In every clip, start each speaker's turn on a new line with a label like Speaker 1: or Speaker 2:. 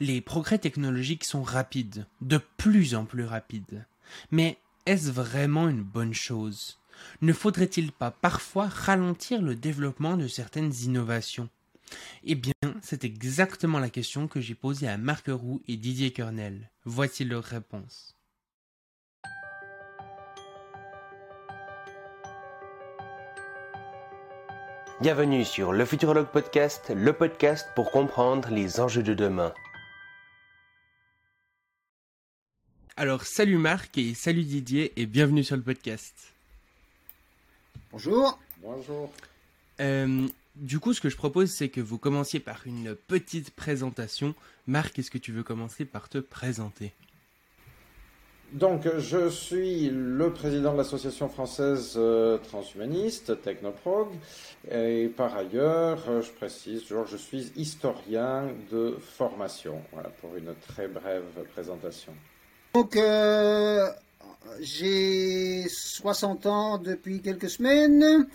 Speaker 1: Les progrès technologiques sont rapides, de plus en plus rapides. Mais est-ce vraiment une bonne chose? Ne faudrait-il pas parfois ralentir le développement de certaines innovations? Eh bien, c'est exactement la question que j'ai posée à Marc Roux et Didier Kernel. Voici leur réponse.
Speaker 2: Bienvenue sur le Futurologue Podcast, le podcast pour comprendre les enjeux de demain.
Speaker 1: Alors, salut Marc et salut Didier et bienvenue sur le podcast.
Speaker 3: Bonjour.
Speaker 4: Bonjour.
Speaker 1: Euh, du coup, ce que je propose, c'est que vous commenciez par une petite présentation. Marc, est-ce que tu veux commencer par te présenter?
Speaker 4: Donc, je suis le président de l'association française euh, transhumaniste, Technoprog, et par ailleurs, euh, je précise toujours, je suis historien de formation. Voilà, pour une très brève présentation.
Speaker 3: Donc, euh, j'ai 60 ans depuis quelques semaines.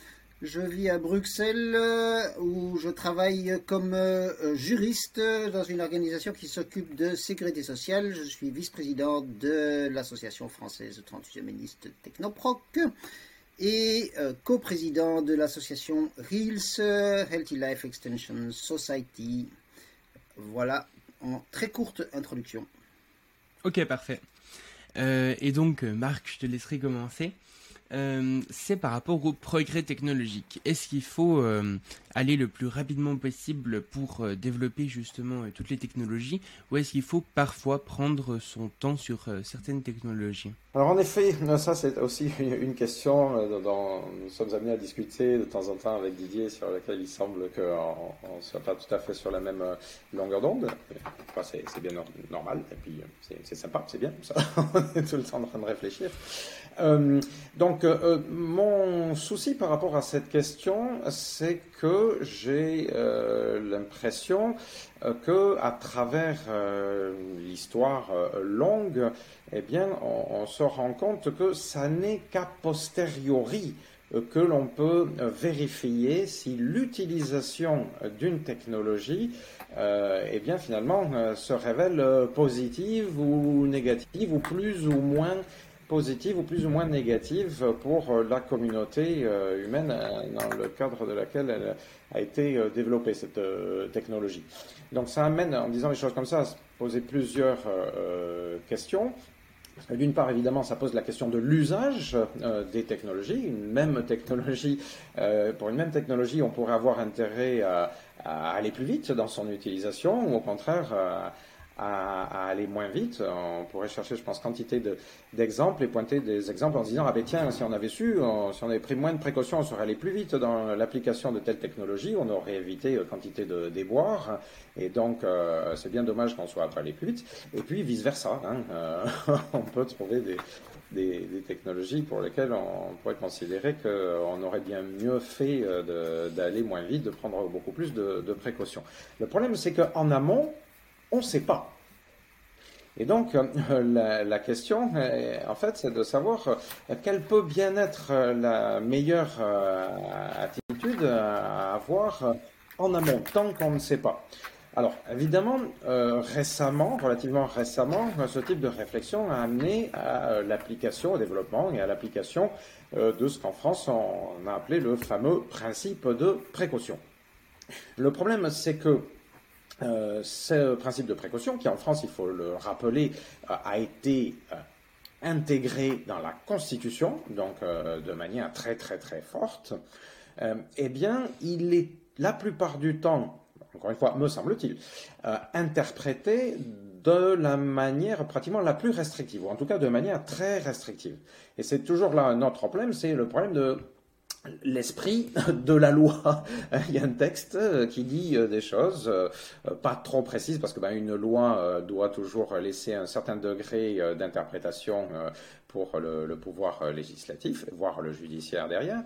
Speaker 3: Je vis à Bruxelles euh, où je travaille comme euh, juriste dans une organisation qui s'occupe de sécurité sociale. Je suis vice-président de l'association française transhumaniste Technoproc et coprésident de l'association REALS, Healthy Life Extension Society. Voilà, en très courte introduction.
Speaker 1: Ok, parfait. et donc, Marc, je te laisserai commencer. Euh, c'est par rapport au progrès technologique. Est-ce qu'il faut euh, aller le plus rapidement possible pour euh, développer justement toutes les technologies ou est-ce qu'il faut parfois prendre son temps sur certaines technologies?
Speaker 4: Alors en effet, ça c'est aussi une question dont nous sommes amenés à discuter de temps en temps avec Didier sur laquelle il semble qu'on ne soit pas tout à fait sur la même longueur d'onde. Enfin, c'est bien normal et puis c'est sympa, c'est bien, ça. on est tout le temps en train de réfléchir. donc donc, euh, mon souci par rapport à cette question, c'est que j'ai euh, l'impression euh, que à travers l'histoire longue, eh bien, on, se rend compte que ça n'est qu'à posteriori que l'on peut vérifier si l'utilisation d'une technologie, eh bien, finalement, se révèle positive ou négative ou plus ou moins positive ou plus ou moins négative pour euh, la communauté euh, humaine euh, dans le cadre de laquelle elle a été développée, cette technologie. Donc ça amène, en disant les choses comme ça, à se poser plusieurs questions. D'une part, évidemment, ça pose la question de l'usage des technologies. Une même technologie, pour une même technologie, on pourrait avoir intérêt à, aller plus vite dans son utilisation, ou au contraire aller moins vite. On pourrait chercher, je pense, quantité d'exemples et pointer des exemples en disant, ah ben tiens, si on avait su, si on avait pris moins de précautions, on serait allé plus vite dans l'application de telle technologie, on aurait évité euh, quantité de déboires. Et donc, euh, c'est bien dommage qu'on soit allé plus vite. Et puis, vice-versa. Hein, euh, on peut trouver des, des, technologies pour lesquelles on pourrait considérer qu'on aurait bien mieux fait d'aller moins vite, de prendre beaucoup plus de, de précautions. Le problème, c'est qu'en amont, on ne sait pas. Et donc, euh, la, question, euh, en fait, c'est de savoir euh, quelle peut bien être la meilleure attitude à avoir en amont, tant qu'on ne sait pas. Alors, évidemment, récemment, relativement récemment, ce type de réflexion a amené à l'application, au développement et à l'application de ce qu'en France on a appelé le fameux principe de précaution. Le problème, c'est que euh, ce principe de précaution, qui en France, il faut le rappeler, euh, a été euh, intégré dans la Constitution, donc de manière très très très forte, eh bien, il est la plupart du temps, encore une fois, me semble-t-il, interprété de la manière pratiquement la plus restrictive, ou en tout cas de manière très restrictive. Et c'est toujours là notre problème, c'est le problème de l'esprit de la loi. Il y a un texte euh, qui dit euh, des choses euh, pas trop précises parce que ben, une loi doit toujours laisser un certain degré d'interprétation pour le, pouvoir euh, législatif, voire le judiciaire derrière.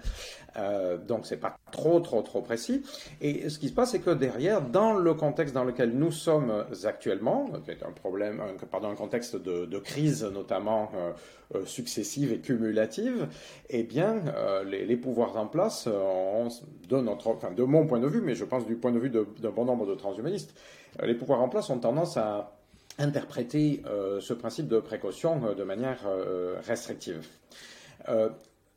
Speaker 4: Euh, donc c'est pas trop trop trop précis. Et ce qui se passe, c'est que derrière, dans le contexte dans lequel nous sommes actuellement, qui est un problème, pardon, un contexte de, crise notamment euh, successive et cumulative, eh bien, les, pouvoirs en place, ont, enfin, de mon point de vue, mais je pense du point de vue d'un bon nombre de transhumanistes, les pouvoirs en place ont tendance à interpréter ce principe de précaution de manière restrictive.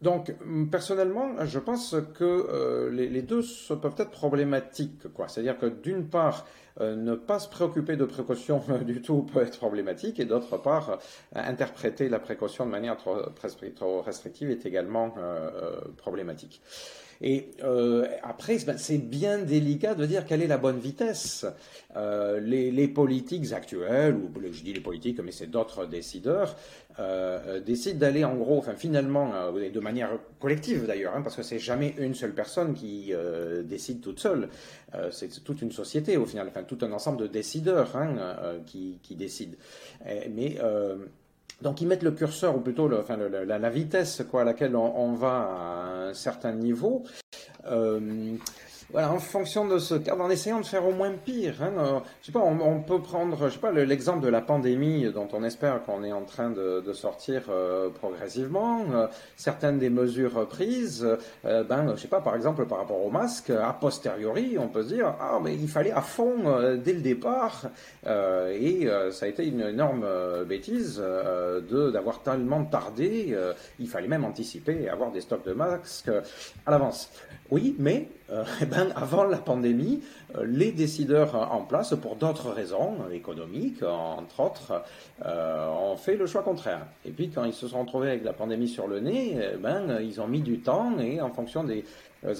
Speaker 4: Donc, personnellement, je pense que les, deux peuvent être problématiques. C'est-à-dire que d'une part, ne pas se préoccuper de précaution du tout peut être problématique, et d'autre part, interpréter la précaution de manière trop, trop restrictive est également problématique. Et euh, après, ben, c'est bien délicat de dire quelle est la bonne vitesse. Euh, les, politiques actuelles, ou je dis les politiques, mais c'est d'autres décideurs, euh, décident d'aller en gros, enfin finalement, de manière collective d'ailleurs, hein, parce que c'est jamais une seule personne qui décide toute seule. C'est toute une société au final, enfin tout un ensemble de décideurs hein, qui, qui, décident. mais donc ils mettent le curseur, ou plutôt la, vitesse à laquelle on, va à un certain niveau. Euh, voilà, en fonction de ce en essayant de faire au moins pire. Hein, euh, je sais pas, on, peut prendre, je sais pas, l'exemple de la pandémie dont on espère qu'on est en train de, sortir euh, progressivement. Euh, certaines des mesures prises, ben, je sais pas, par exemple, par rapport au masque, a posteriori, on peut se dire, ah, mais il fallait à fond dès le départ, et ça a été une énorme bêtise de d'avoir tellement tardé. il fallait même anticiper et avoir des stocks de masques à l'avance. Oui, mais euh, eh ben, avant la pandémie, euh, les décideurs en place, pour d'autres raisons économiques, entre autres, euh, ont fait le choix contraire. Et puis quand ils se sont retrouvés avec la pandémie sur le nez, eh ben, ils ont mis du temps et en fonction des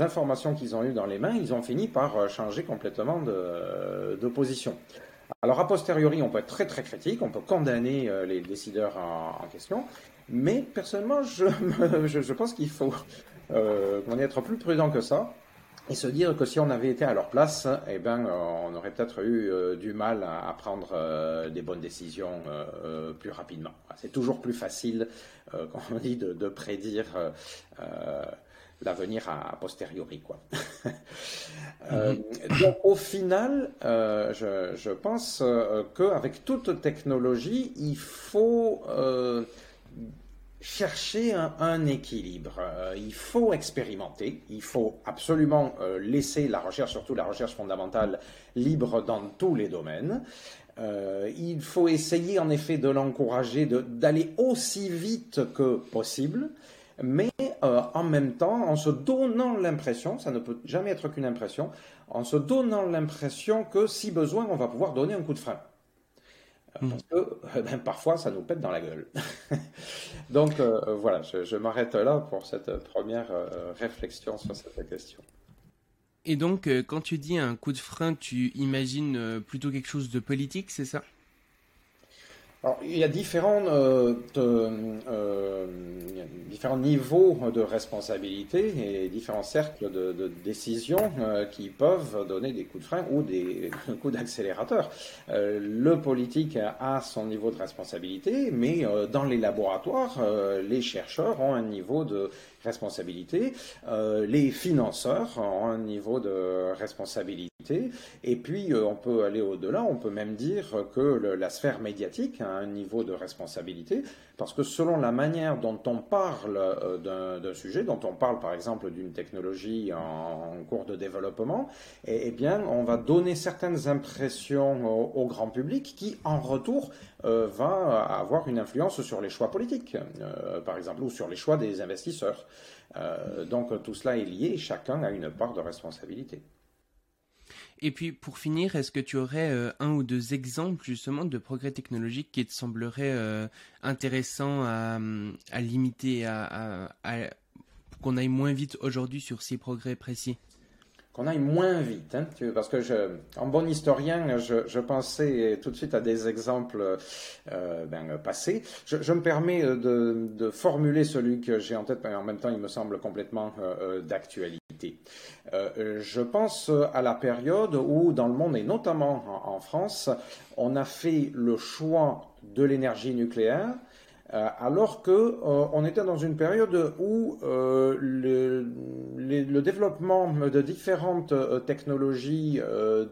Speaker 4: informations qu'ils ont eues dans les mains, ils ont fini par changer complètement de, position. Alors a posteriori, on peut être très très critique, on peut condamner les décideurs en, question, mais personnellement, je, pense qu'il faut euh, on être plus prudent que ça et se dire que si on avait été à leur place, eh ben, on aurait peut-être eu euh, du mal à, prendre euh, des bonnes décisions euh, plus rapidement. C'est toujours plus facile, comme on dit, de, prédire l'avenir à, posteriori, quoi. Mm-hmm. donc, au final, je, je, pense qu'avec toute technologie, il faut chercher un, équilibre. Euh, il faut expérimenter, il faut absolument euh, laisser la recherche, surtout la recherche fondamentale, libre dans tous les domaines. Euh, il faut essayer en effet de l'encourager, d'aller aussi vite que possible, mais en même temps, en se donnant l'impression, ça ne peut jamais être qu'une impression, en se donnant l'impression que si besoin, on va pouvoir donner un coup de frein. Parce que eh ben, parfois, ça nous pète dans la gueule. Donc euh, voilà, je, m'arrête là pour cette première euh, réflexion sur cette question.
Speaker 1: Et donc, euh, quand tu dis un coup de frein, tu imagines plutôt quelque chose de politique, c'est ça?
Speaker 4: Il y a différents, euh, euh, différents niveaux de responsabilité et différents cercles de, de décision euh, qui peuvent donner des coups de frein ou des coups d'accélérateur. le politique a son niveau de responsabilité, mais dans les laboratoires, les chercheurs ont un niveau de responsabilité, les financeurs ont un niveau de responsabilité, et puis on peut aller au-delà, on peut même dire que la sphère médiatique a un niveau de responsabilité, parce que selon la manière dont on parle euh, d'un sujet, dont on parle par exemple d'une technologie en, cours de développement, eh, eh, bien on va donner certaines impressions au, grand public qui en retour euh, va avoir une influence sur les choix politiques, euh, par exemple, ou sur les choix des investisseurs. donc tout cela est lié, chacun a une part de responsabilité.
Speaker 1: Et puis pour finir, est-ce que tu aurais euh, un ou deux exemples justement de progrès technologiques qui te sembleraient euh, intéressants à, à limiter, à, à, qu'on aille moins vite aujourd'hui sur ces progrès précis?
Speaker 4: Qu'on aille moins vite, hein, parce que en bon historien, je, pensais tout de suite à des exemples euh, ben, passés. Je, me permets de, formuler celui que j'ai en tête, mais en même temps, il me semble complètement euh, d'actualité. Euh, je pense à la période où, dans le monde et notamment en, France, on a fait le choix de l'énergie nucléaire alors que euh, on était dans une période où euh, le, développement de différentes technologies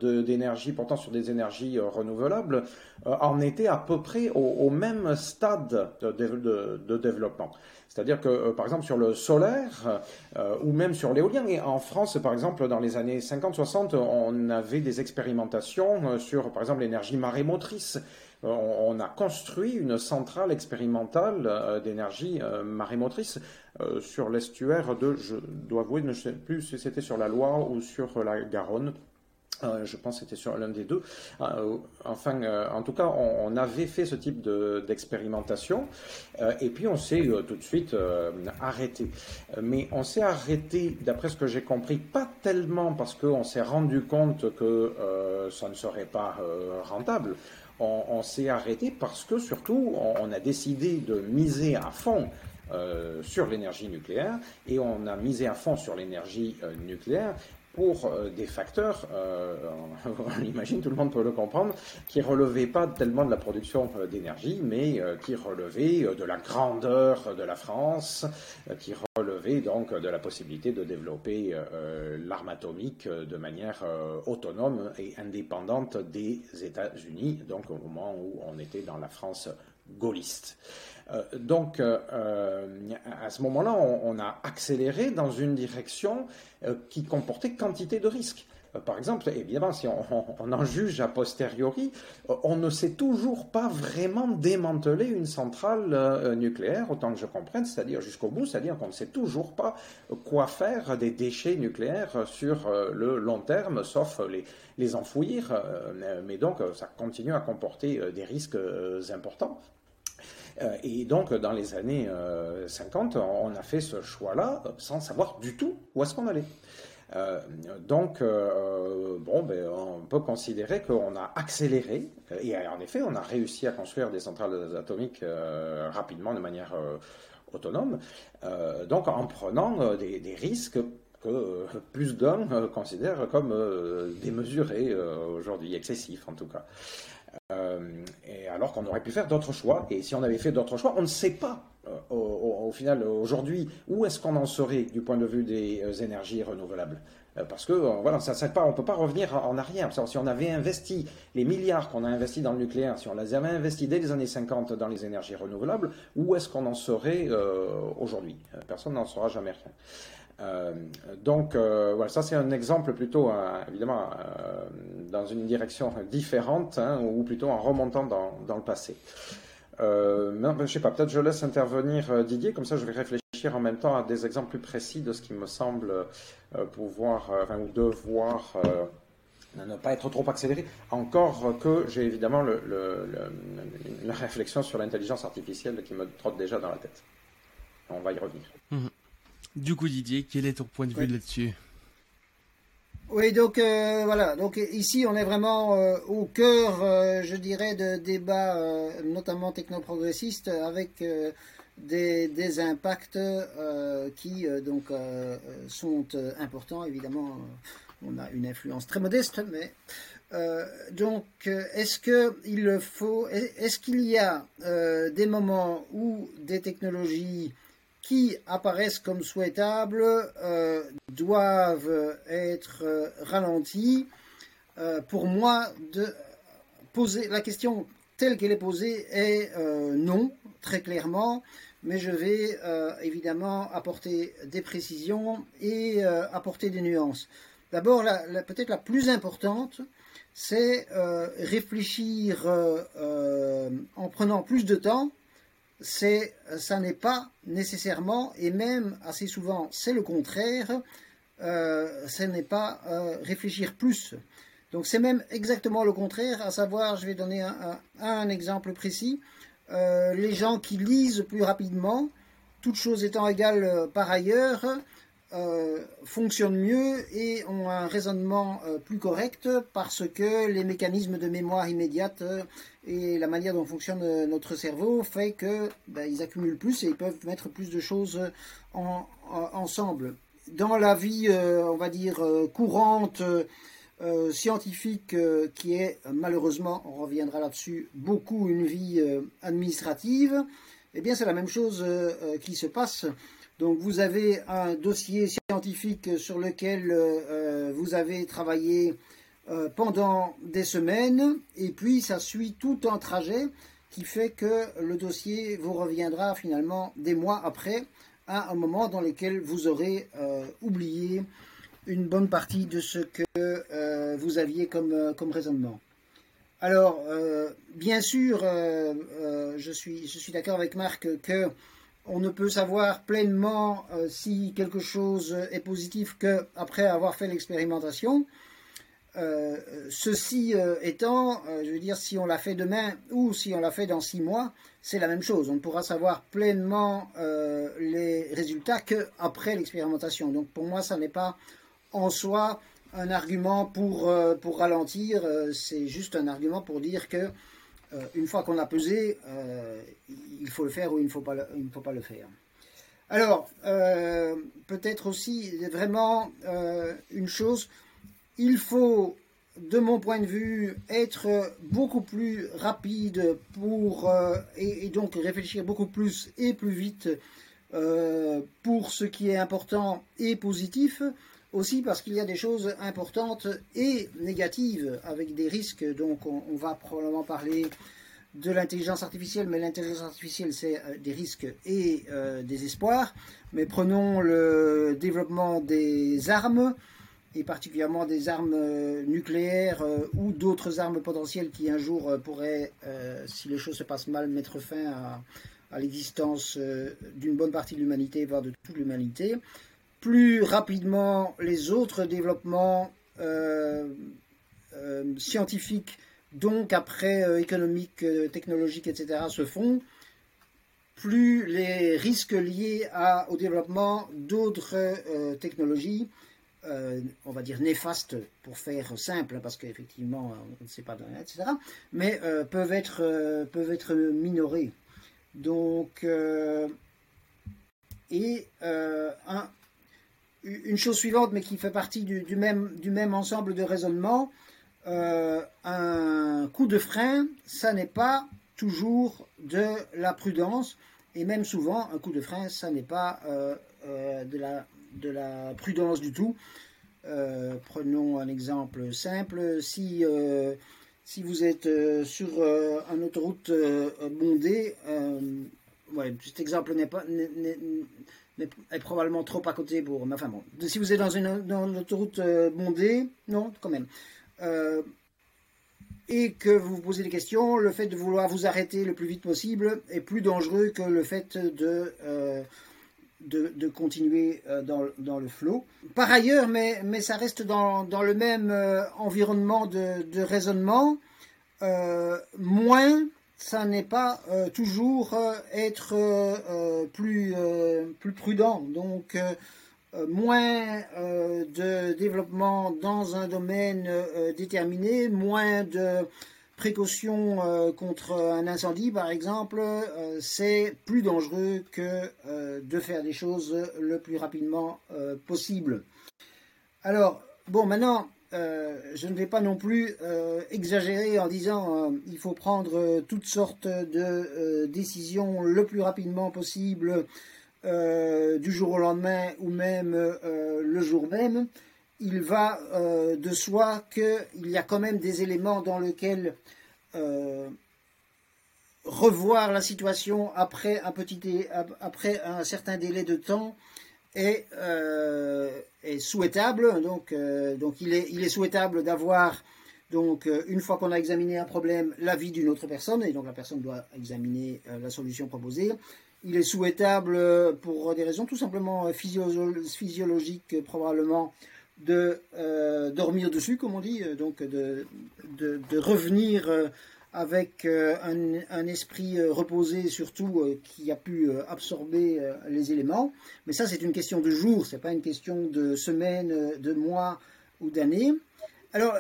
Speaker 4: d'énergie portant sur des énergies renouvelables en était à peu près au, même stade de, de, de développement. C'est-à-dire que, par exemple, sur le solaire ou même sur l'éolien, et en France, par exemple, dans les années 50-60, on avait des expérimentations sur, par exemple, l'énergie marémotrice on, a construit une centrale expérimentale euh, d'énergie euh, marémotrice euh, sur l'estuaire de, je dois avouer, je ne sais plus si c'était sur la Loire ou sur la Garonne. je pense que c'était sur l'un des deux. enfin, en tout cas, on, avait fait ce type d'expérimentation et puis on s'est tout de suite arrêté. Mais on s'est arrêté, d'après ce que j'ai compris, pas tellement parce qu'on s'est rendu compte que ça ne serait pas rentable on, s'est arrêté parce que surtout on, a décidé de miser à fond euh, sur l'énergie nucléaire et on a misé à fond sur l'énergie euh, nucléaire pour euh, des facteurs, on imagine, tout le monde peut le comprendre, qui relevaient pas tellement de la production d'énergie, mais qui relevaient de la grandeur de la France, qui donc de la possibilité de développer l'arme atomique de manière autonome et indépendante des États-Unis, donc au moment où on était dans la France gaulliste. Euh, donc, euh, euh, à ce moment-là, on, a accéléré dans une direction qui comportait quantité de risques. Par exemple, évidemment, si on, en juge a posteriori, on ne sait toujours pas vraiment démanteler une centrale nucléaire, autant que je comprenne, c'est-à-dire jusqu'au bout, c'est-à-dire qu'on ne sait toujours pas quoi faire des déchets nucléaires sur le long terme, sauf les, les enfouir. mais donc, ça continue à comporter des risques importants. Euh, et donc, dans les années 50, euh, on a fait ce choix-là euh, sans savoir du tout où est-ce qu'on allait. Donc, bon, ben, on peut considérer qu'on a accéléré, et en effet, on a réussi à construire des centrales atomiques rapidement de manière autonome, donc en prenant des, des risques que plus d'hommes considèrent comme démesurés aujourd'hui, excessifs en tout cas. Euh, et alors qu'on aurait pu faire d'autres choix. Et si on avait fait d'autres choix, on ne sait pas euh, au, final aujourd'hui où est-ce qu'on en serait du point de vue des euh, énergies renouvelables? Parce que voilà, ça, ça on ne peut pas revenir en arrière. Si on avait investi les milliards qu'on a investis dans le nucléaire, si on les avait investis dès les années 50 dans les énergies renouvelables, où est-ce qu'on en serait aujourd'hui? Personne n'en saura jamais rien. Euh, donc euh, voilà, ça c'est un exemple plutôt euh, évidemment dans une direction différente hein, ou plutôt en remontant dans le passé. Mais, je sais pas, peut-être je laisse intervenir Didier, comme ça je vais réfléchir en même temps à des exemples plus précis de ce qui me semble pouvoir enfin, ou devoir ne pas être trop accéléré. Encore que j'ai évidemment le, la réflexion sur l'intelligence artificielle qui me trotte déjà dans la tête. On va y revenir.
Speaker 1: Mmh. Du coup, Didier, quel est ton point de vue là-dessus?
Speaker 3: Oui, donc euh, voilà. Donc ici, on est vraiment euh, au cœur, euh, je dirais, de débats, notamment technoprogressistes, avec des, impacts qui donc sont importants. Évidemment, on a une influence très modeste, mais donc est-ce que il faut, est-ce qu'il y a des moments où des technologies qui apparaissent comme souhaitables euh, doivent être euh, ralentis. Euh, pour moi, la question telle qu'elle est posée est non, très clairement, mais je vais évidemment apporter des précisions et apporter des nuances. D'abord, peut-être la plus importante, c'est réfléchir en prenant plus de temps c'est, ça n'est pas nécessairement, et même assez souvent, c'est le contraire, euh, ce n'est pas euh, réfléchir plus. Donc c'est même exactement le contraire, à savoir, je vais donner un, exemple précis, euh, les gens qui lisent plus rapidement, toutes choses étant égales par ailleurs, fonctionnent mieux et ont un raisonnement plus correct parce que les mécanismes de mémoire immédiate et la manière dont fonctionne euh, notre cerveau fait que ben, ils accumulent plus et ils peuvent mettre plus de choses en, ensemble. Dans la vie, euh, on va dire euh, courante, scientifique, qui est malheureusement, on reviendra là-dessus, beaucoup une vie administrative, eh bien c'est la même chose qui se passe. Donc vous avez un dossier scientifique sur lequel vous avez travaillé pendant des semaines, et puis ça suit tout un trajet qui fait que le dossier vous reviendra finalement des mois après, à un moment dans lequel vous aurez oublié une bonne partie de ce que euh, vous aviez comme, euh, comme raisonnement. Alors, euh, bien sûr, je suis, je suis d'accord avec Marc que on ne peut savoir pleinement si quelque chose est positif qu'après avoir fait l'expérimentation. Ceci étant, je veux dire, si on l'a fait demain ou si on l'a fait dans six mois, c'est la même chose. On ne pourra savoir pleinement les résultats qu'après l'expérimentation. Donc pour moi, ça n'est pas en soi un argument pour, euh, ralentir, euh, c'est juste un argument pour dire que euh, une fois qu'on a pesé, il faut le faire ou il ne faut pas il ne faut pas le faire. Alors, peut-être aussi vraiment une chose, il faut, de mon point de vue, être beaucoup plus rapide pour, et, et, donc réfléchir beaucoup plus et plus vite pour ce qui est important et positif aussi parce qu'il y a des choses importantes et négatives avec des risques. Donc on, va probablement parler de l'intelligence artificielle, mais l'intelligence artificielle c'est euh, des risques et euh, des espoirs. Mais prenons le développement des armes et particulièrement des armes euh, nucléaires ou d'autres armes potentielles qui un jour pourraient, si les choses se passent mal, mettre fin à, l'existence d'une bonne partie de l'humanité, voire de toute l'humanité plus rapidement les autres développements euh, euh, scientifiques, donc après euh, économiques, technologiques, etc., se font, plus les risques liés au développement d'autres technologies, on va dire néfastes pour faire simple, parce qu'effectivement on ne sait pas, etc., mais peuvent, être, peuvent être minorés. Donc, et un, une chose suivante, mais qui fait partie du, même, du même, ensemble de raisonnement, euh, un coup de frein, ça n'est pas toujours de la prudence, et même souvent, un coup de frein, ça n'est pas euh, euh, de, la, de, la, prudence du tout. prenons un exemple simple, si, si vous êtes sur une autoroute bondée, ouais, cet exemple n'est pas est probablement trop à côté pour. Enfin bon, si vous êtes dans une, autoroute euh, bondée, non, quand même. Euh, et que vous vous posez des questions, le fait de vouloir vous arrêter le plus vite possible est plus dangereux que le fait de, euh, de, continuer dans, dans, le flot. Par ailleurs, mais, mais ça reste dans, dans le même environnement de, raisonnement, moins ça n'est pas euh, toujours euh, être euh, plus, plus prudent. Donc, moins de développement dans un domaine déterminé, moins de précautions contre un incendie, par exemple, c'est plus dangereux que de faire des choses le plus rapidement possible. Alors, bon, maintenant, euh, je ne vais pas non plus euh, exagérer en disant euh, il faut prendre toutes sortes de décisions le plus rapidement possible du jour au lendemain ou même le jour même. Il va de soi qu'il y a quand même des éléments dans lesquels revoir la situation après un, certain délai de temps est, euh, est souhaitable. Donc, euh, donc il, est, il est souhaitable d'avoir, donc, euh, une fois qu'on a examiné un problème, l'avis d'une autre personne, et donc la personne doit examiner la solution proposée. Il est souhaitable, pour des raisons tout simplement physiologiques, probablement, de dormir dessus, comme on dit, donc de, de, revenir avec euh, un, esprit euh, reposé surtout euh, qui a pu absorber les éléments. Mais ça, c'est une question de jours, c'est pas une question de semaines, de mois ou d'années. Alors,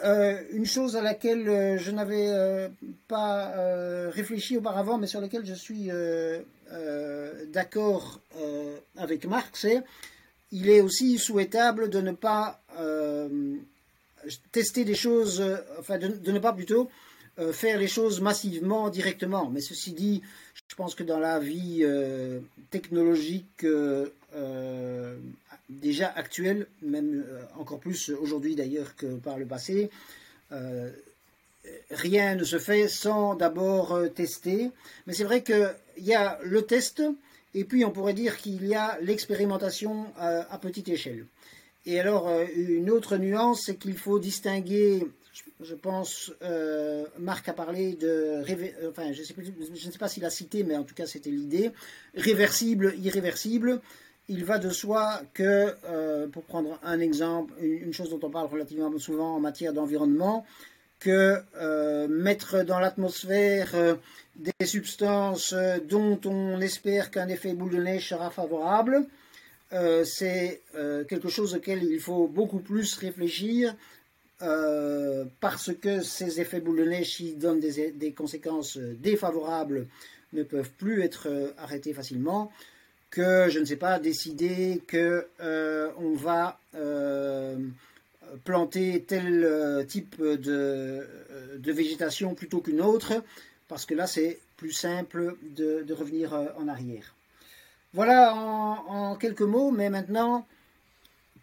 Speaker 3: une chose à laquelle je n'avais pas réfléchi auparavant, mais sur laquelle je suis d'accord avec Marc, c'est il est aussi souhaitable de ne pas tester des choses, enfin de, ne pas plutôt faire les choses massivement, directement. Mais ceci dit, je pense que dans la vie technologique déjà actuelle, même encore plus aujourd'hui d'ailleurs que par le passé, rien ne se fait sans d'abord tester. Mais c'est vrai qu'il y a le test, et puis on pourrait dire qu'il y a l'expérimentation à petite échelle. Et alors, euh, une autre nuance, c'est qu'il faut distinguer, je pense, euh, Marc a parlé de, euh, enfin, je ne sais pas s'il a cité, mais en tout cas, c'était l'idée, réversible, irréversible. Il va de soi que, pour prendre un exemple, une chose dont on parle relativement souvent en matière d'environnement, que mettre dans l'atmosphère des substances dont on espère qu'un effet boule de neige sera favorable, euh, c'est euh, quelque chose auquel il faut beaucoup plus réfléchir euh, parce que ces effets boule de neige qui donnent des, conséquences défavorables ne peuvent plus être arrêtés facilement que je ne sais pas décider que on va planter tel type de, végétation plutôt qu'une autre parce que là c'est plus simple de revenir en arrière. Voilà en, quelques mots, mais maintenant,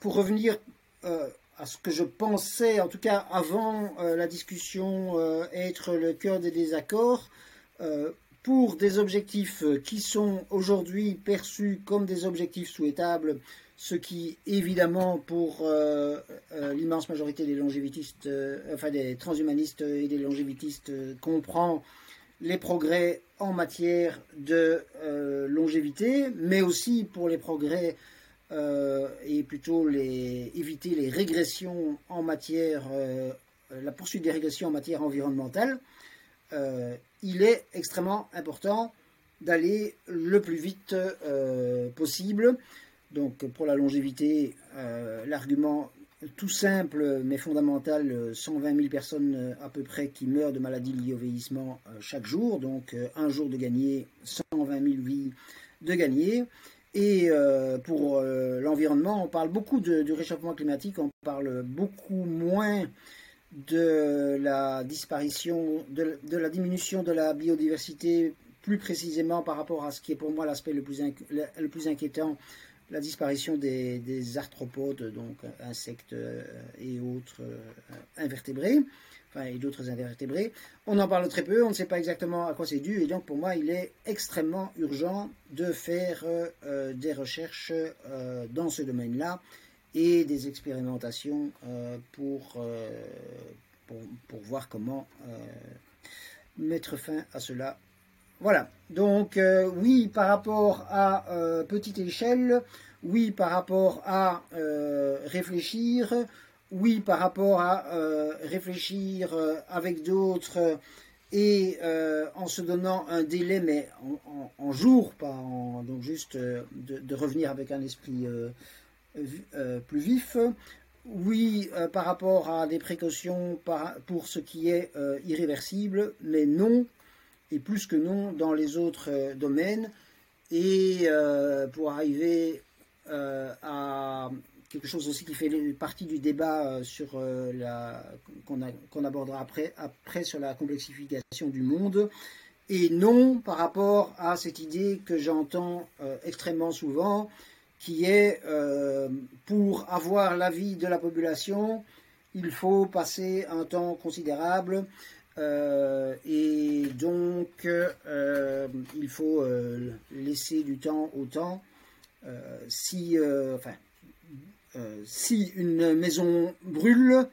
Speaker 3: pour revenir euh, à ce que je pensais, en tout cas avant euh, la discussion, euh, être le cœur des désaccords, pour des objectifs qui sont aujourd'hui perçus comme des objectifs souhaitables, ce qui évidemment pour l'immense majorité des longévitistes, enfin des transhumanistes et des longévitistes comprend les progrès en matière de euh, longévité, mais aussi pour les progrès euh, et plutôt les, éviter les régressions en matière, euh, la poursuite des régressions en matière environnementale, il est extrêmement important d'aller le plus vite possible. Donc pour la longévité, l'argument tout simple mais fondamental, 120 euh, 000 personnes euh, à peu près qui meurent de maladies liées au vieillissement euh, chaque jour, donc un jour de gagner, 120 000 vies de gagner. Et pour l'environnement, on parle beaucoup du réchauffement climatique, on parle beaucoup moins de la disparition, de, la diminution de la biodiversité, plus précisément par rapport à ce qui est pour moi l'aspect le, le plus inquiétant, la disparition des, arthropodes, donc insectes euh, et autres euh, invertébrés, enfin et d'autres invertébrés. On en parle très peu, on ne sait pas exactement à quoi c'est dû, et donc pour moi il est extrêmement urgent de faire euh, des recherches dans ce domaine-là et des expérimentations pour, pour, voir comment mettre fin à cela voilà. Donc euh, oui, par rapport à euh, petite échelle, oui, par rapport à euh, réfléchir, oui, par rapport à réfléchir avec d'autres et en se donnant un délai, mais en, jours, pas en, donc juste de, revenir avec un esprit plus vif. Oui, par rapport à des précautions pour ce qui est irréversible, mais non et plus que non dans les autres euh, domaines. Et euh, pour arriver euh, à quelque chose aussi qui fait partie du débat sur la qu'on abordera après, après sur la complexification du monde, et non par rapport à cette idée que j'entends extrêmement souvent, qui est pour avoir l'avis de la population, il faut passer un temps considérable euh, et donc, euh, il faut euh, laisser du temps au temps. si, enfin, si une maison brûle,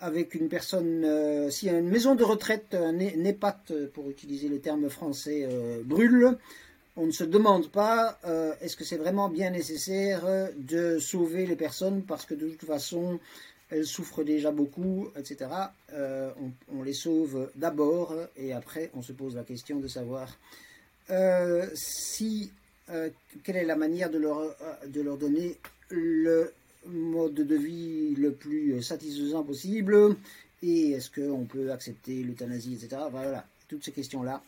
Speaker 3: avec une personne, si une maison de retraite, un EHPAD, pour utiliser le terme français, brûle, on ne se demande pas est-ce que c'est vraiment bien nécessaire de sauver les personnes parce que de toute façon elles souffrent déjà beaucoup, etc. Euh, on, les sauve d'abord et après on se pose la question de savoir euh, si euh, quelle est la manière de leur, de leur donner le mode de vie le plus satisfaisant possible et est-ce qu'on peut accepter l'euthanasie, etc. Voilà, toutes ces questions-là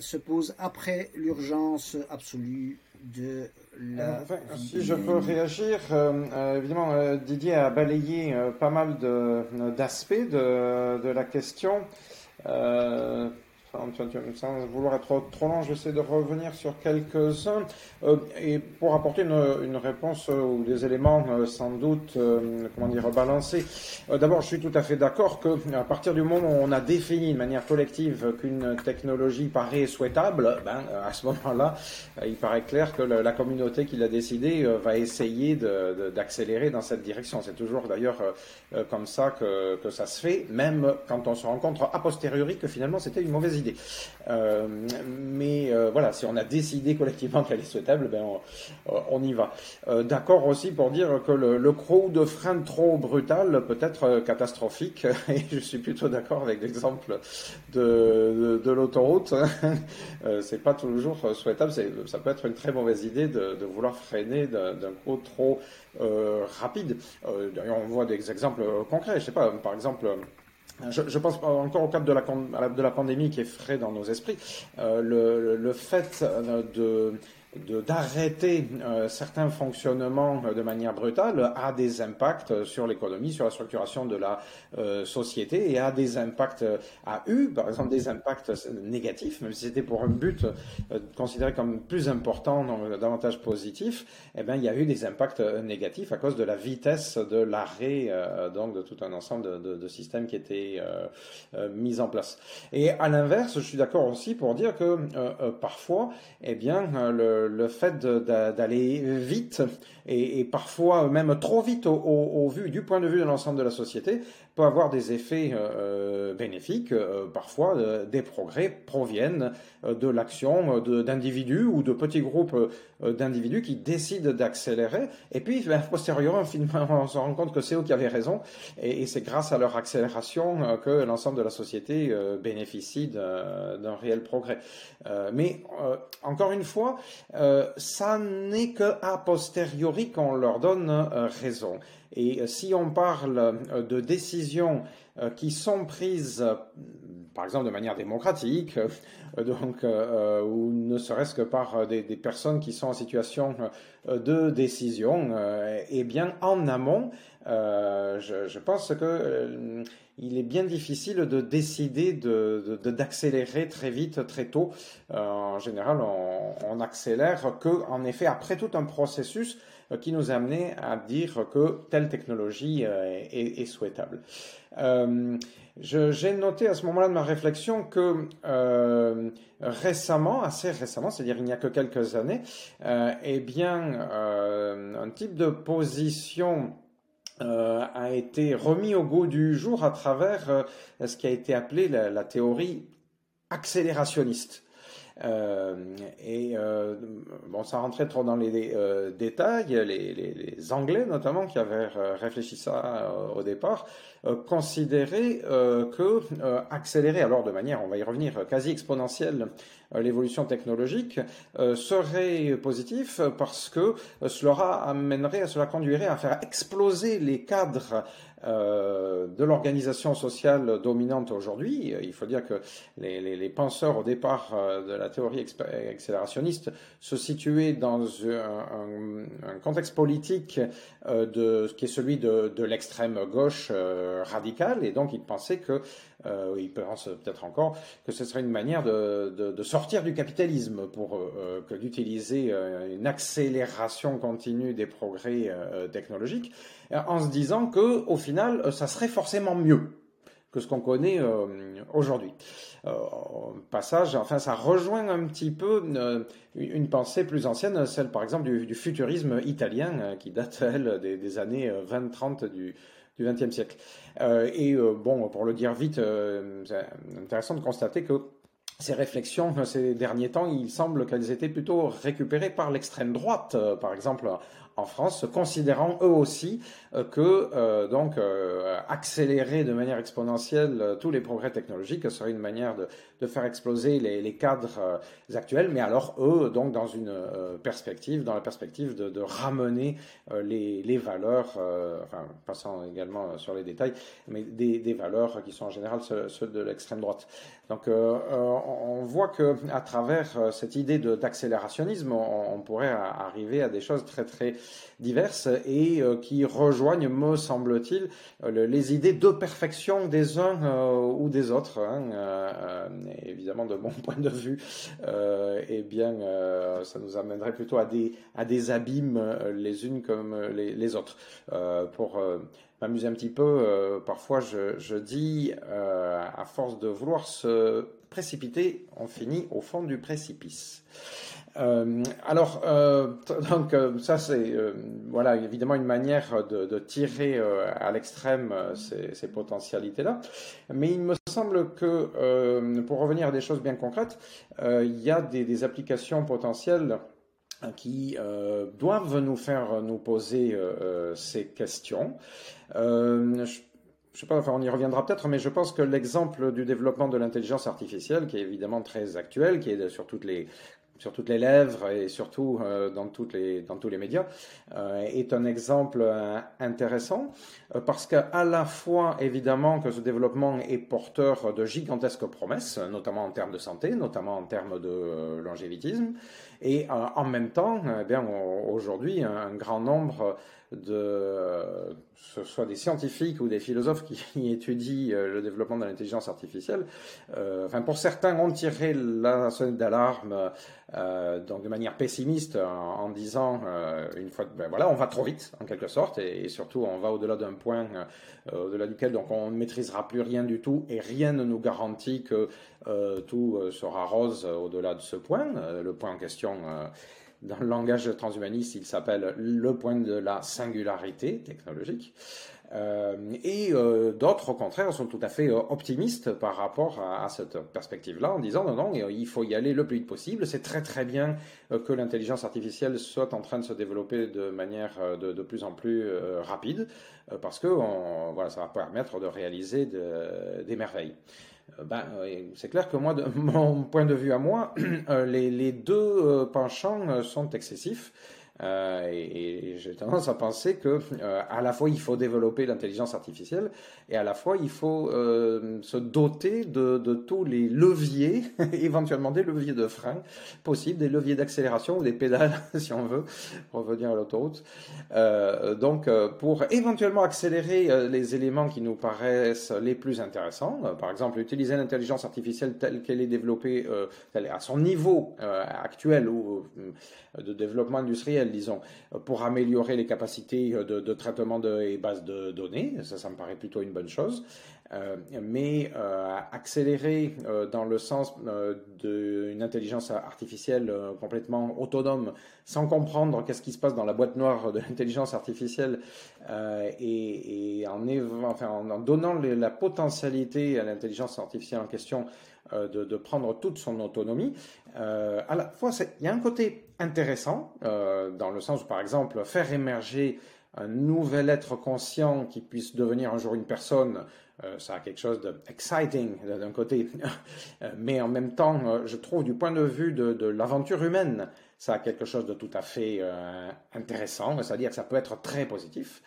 Speaker 3: se posent après l'urgence absolue de la.
Speaker 4: Euh, si je peux réagir, euh, euh, évidemment, Didier a balayé pas mal d'aspects de, de, la question. Sans vouloir être trop long, j'essaie de revenir sur quelques-uns euh, et pour apporter une, réponse euh, ou des éléments euh, sans doute, comment dire, balancés. D'abord, je suis tout à fait d'accord que à partir du moment où on a défini de manière collective qu'une technologie paraît souhaitable, ben, à ce moment-là, il paraît clair que la, communauté qui l'a décidé va essayer d'accélérer dans cette direction. C'est toujours d'ailleurs comme ça que, que ça se fait, même quand on se rencontre a posteriori que finalement c'était une mauvaise idée. Euh, mais euh, voilà, si on a décidé collectivement qu'elle est souhaitable, ben on, y va. Euh, d'accord aussi pour dire que le, le de frein trop brutal peut être catastrophique, et je suis plutôt d'accord avec l'exemple de, de, l'autoroute. c'est pas toujours souhaitable, ça peut être une très mauvaise idée de, de vouloir freiner d'un coup trop rapide. D'ailleurs, on voit des exemples concrets. Je sais pas, par exemple. Je, pense encore au cadre de la, pandémie qui est frais dans nos esprits. Euh, le, le, fait de d'arrêter euh, certains fonctionnements euh, de manière brutale a des impacts sur l'économie, sur la structuration de la euh, société et a des impacts, a eu par exemple des impacts négatifs, même si c'était pour un but considéré comme plus important, davantage positif, eh bien il y a eu des impacts négatifs à cause de la vitesse de l'arrêt donc de tout un ensemble de, de, systèmes qui étaient mis en place. Et à l'inverse, je suis d'accord aussi pour dire que parfois, eh bien le le fait d'aller vite et, parfois même trop vite au, vu du point de vue de l'ensemble de la société avoir des effets euh, bénéfiques. Euh, parfois, euh, des progrès proviennent de l'action d'individus ou de petits groupes d'individus qui décident d'accélérer. Et puis, ben, postérieurement, on se rend compte que c'est eux qui avaient raison. Et, c'est grâce à leur accélération que l'ensemble de la société bénéficie d'un réel progrès. mais encore une fois, ça n'est que a posteriori qu'on leur donne raison. Et euh, si on parle euh, de décisions euh, qui sont prises, par exemple de manière démocratique, donc, ou ne serait-ce que par des, personnes qui sont en situation de décision, eh bien, en amont, je, pense que il est bien difficile de décider d'accélérer de, très vite, très tôt. en général, on, accélère que, en effet, après tout un processus euh, qui nous amenait à dire que telle technologie euh, est, souhaitable. Euh, j'ai noté à ce moment-là de ma réflexion que récemment, assez récemment, c'est-à-dire il n'y a que quelques années, eh bien, un type de position a été remis au goût du jour à travers ce qui a été appelé la théorie accélérationniste. Euh, et euh, bon, sans rentrer trop dans les euh, détails, les, les, Anglais notamment qui avaient réfléchi ça au départ, considéraient que accélérer, alors de manière, on va y revenir, quasi exponentielle, l'évolution technologique serait positif parce que cela amènerait, cela conduirait à faire exploser les cadres euh, de l'organisation sociale dominante aujourd'hui. Il faut dire que les, penseurs au départ euh, de la théorie accélérationniste se situaient dans un, contexte politique euh, de, qui est celui de, de l'extrême gauche radicale et donc ils pensaient que euh, ils peut-être encore que ce serait une manière de, sortir du capitalisme pour euh, que d'utiliser une accélération continue des progrès technologiques en se disant que au final, euh, ça serait forcément mieux que ce qu'on connaît euh, aujourd'hui. Euh, passage, enfin, ça rejoint un petit peu une, pensée plus ancienne, celle par exemple du, futurisme italien, qui date, elle, des, années 20-30 du, du XXe siècle. et bon, pour le dire vite, c'est intéressant de constater que ces réflexions, ces derniers temps, il semble qu'elles étaient plutôt récupérées par l'extrême droite, par exemple en France, considérant eux aussi euh, que euh, donc euh, accélérer de manière exponentielle tous les progrès technologiques serait une manière de, faire exploser les, cadres actuels, mais alors eux donc dans une perspective, dans la perspective de, ramener les, valeurs, enfin passant également sur les détails, mais des, valeurs qui sont en général ceux, de l'extrême droite. Donc on voit que à travers cette idée d'accélérationnisme, on, on, pourrait arriver à des choses très très diverses et qui rejoignent, me semble-t-il, les idées de perfection des uns ou des autres. Hein, évidemment, de mon point de vue, eh bien, ça nous amènerait plutôt à des, abîmes les unes comme les, autres. pour m'amuser un petit peu, euh, parfois je, dis, euh, à force de vouloir se précipiter, on finit au fond du précipice. Euh, alors, euh, donc ça c'est voilà évidemment une manière de, tirer à l'extrême ces, potentialités-là, mais il me semble que pour revenir à des choses bien concrètes, il y a des, applications potentielles qui euh, doivent nous faire nous poser euh, ces questions. Euh, je, je sais pas, enfin on y reviendra peut-être, mais je pense que l'exemple du développement de l'intelligence artificielle, qui est évidemment très actuel, qui est sur toutes les sur toutes les lèvres et surtout euh, dans, toutes les, dans tous les médias, euh, est un exemple euh, intéressant parce qu'à la fois, évidemment, que ce développement est porteur de gigantesques promesses, notamment en termes de santé, notamment en termes de longévitisme, et en même temps, eh bien aujourd'hui, un grand nombre de ce soit des scientifiques ou des philosophes qui étudient euh, le développement de l'intelligence artificielle, euh, enfin pour certains ont tiré la sonnette d'alarme euh, donc de manière pessimiste en, disant euh, une fois ben voilà on va trop vite en quelque sorte et, et surtout on va au-delà d'un point euh, au-delà duquel donc on ne maîtrisera plus rien du tout et rien ne nous garantit que tout sera rose au-delà de ce point le point en question dans le langage transhumaniste, il s'appelle le point de la singularité technologique. Euh, et euh, d'autres, au contraire, sont tout à fait euh, optimistes par rapport à, cette perspective-là, en disant non, non, il faut y aller le plus vite possible. C'est très très bien euh, que l'intelligence artificielle soit en train de se développer de manière de, plus en plus rapide, parce que ça va permettre de réaliser de, des merveilles. Euh, ben, c'est clair que moi, de mon point de vue à moi, euh, les, les deux euh, penchants sont excessifs. Euh, et, j'ai tendance à penser que euh, à la fois il faut développer l'intelligence artificielle et à la fois il faut euh, se doter de, tous les leviers, éventuellement des leviers de frein possibles, des leviers d'accélération ou des pédales si on veut revenir à l'autoroute. Donc pour éventuellement accélérer les éléments qui nous paraissent les plus intéressants, par exemple utiliser l'intelligence artificielle telle qu'elle est développée à son niveau actuel ou de développement industriel disons, pour améliorer les capacités de, de traitement des bases de données. Ça, ça me paraît plutôt une bonne chose. Euh, mais euh, accélérer euh, dans le sens euh, d'une intelligence artificielle euh, complètement autonome, sans comprendre qu'est-ce qui se passe dans la boîte noire de l'intelligence artificielle, euh, et, et en, donnant la potentialité à l'intelligence artificielle en question de, de, prendre toute son autonomie, à la fois il y a un côté intéressant, euh, dans le sens où, par exemple, faire émerger un nouvel être conscient qui puisse devenir un jour une personne, euh, ça a quelque chose de exciting d'un côté, mais en même temps, euh, je trouve du point de vue de, de l'aventure humaine, ça a quelque chose de tout à fait euh, intéressant, c'est-à-dire que ça peut être très positif,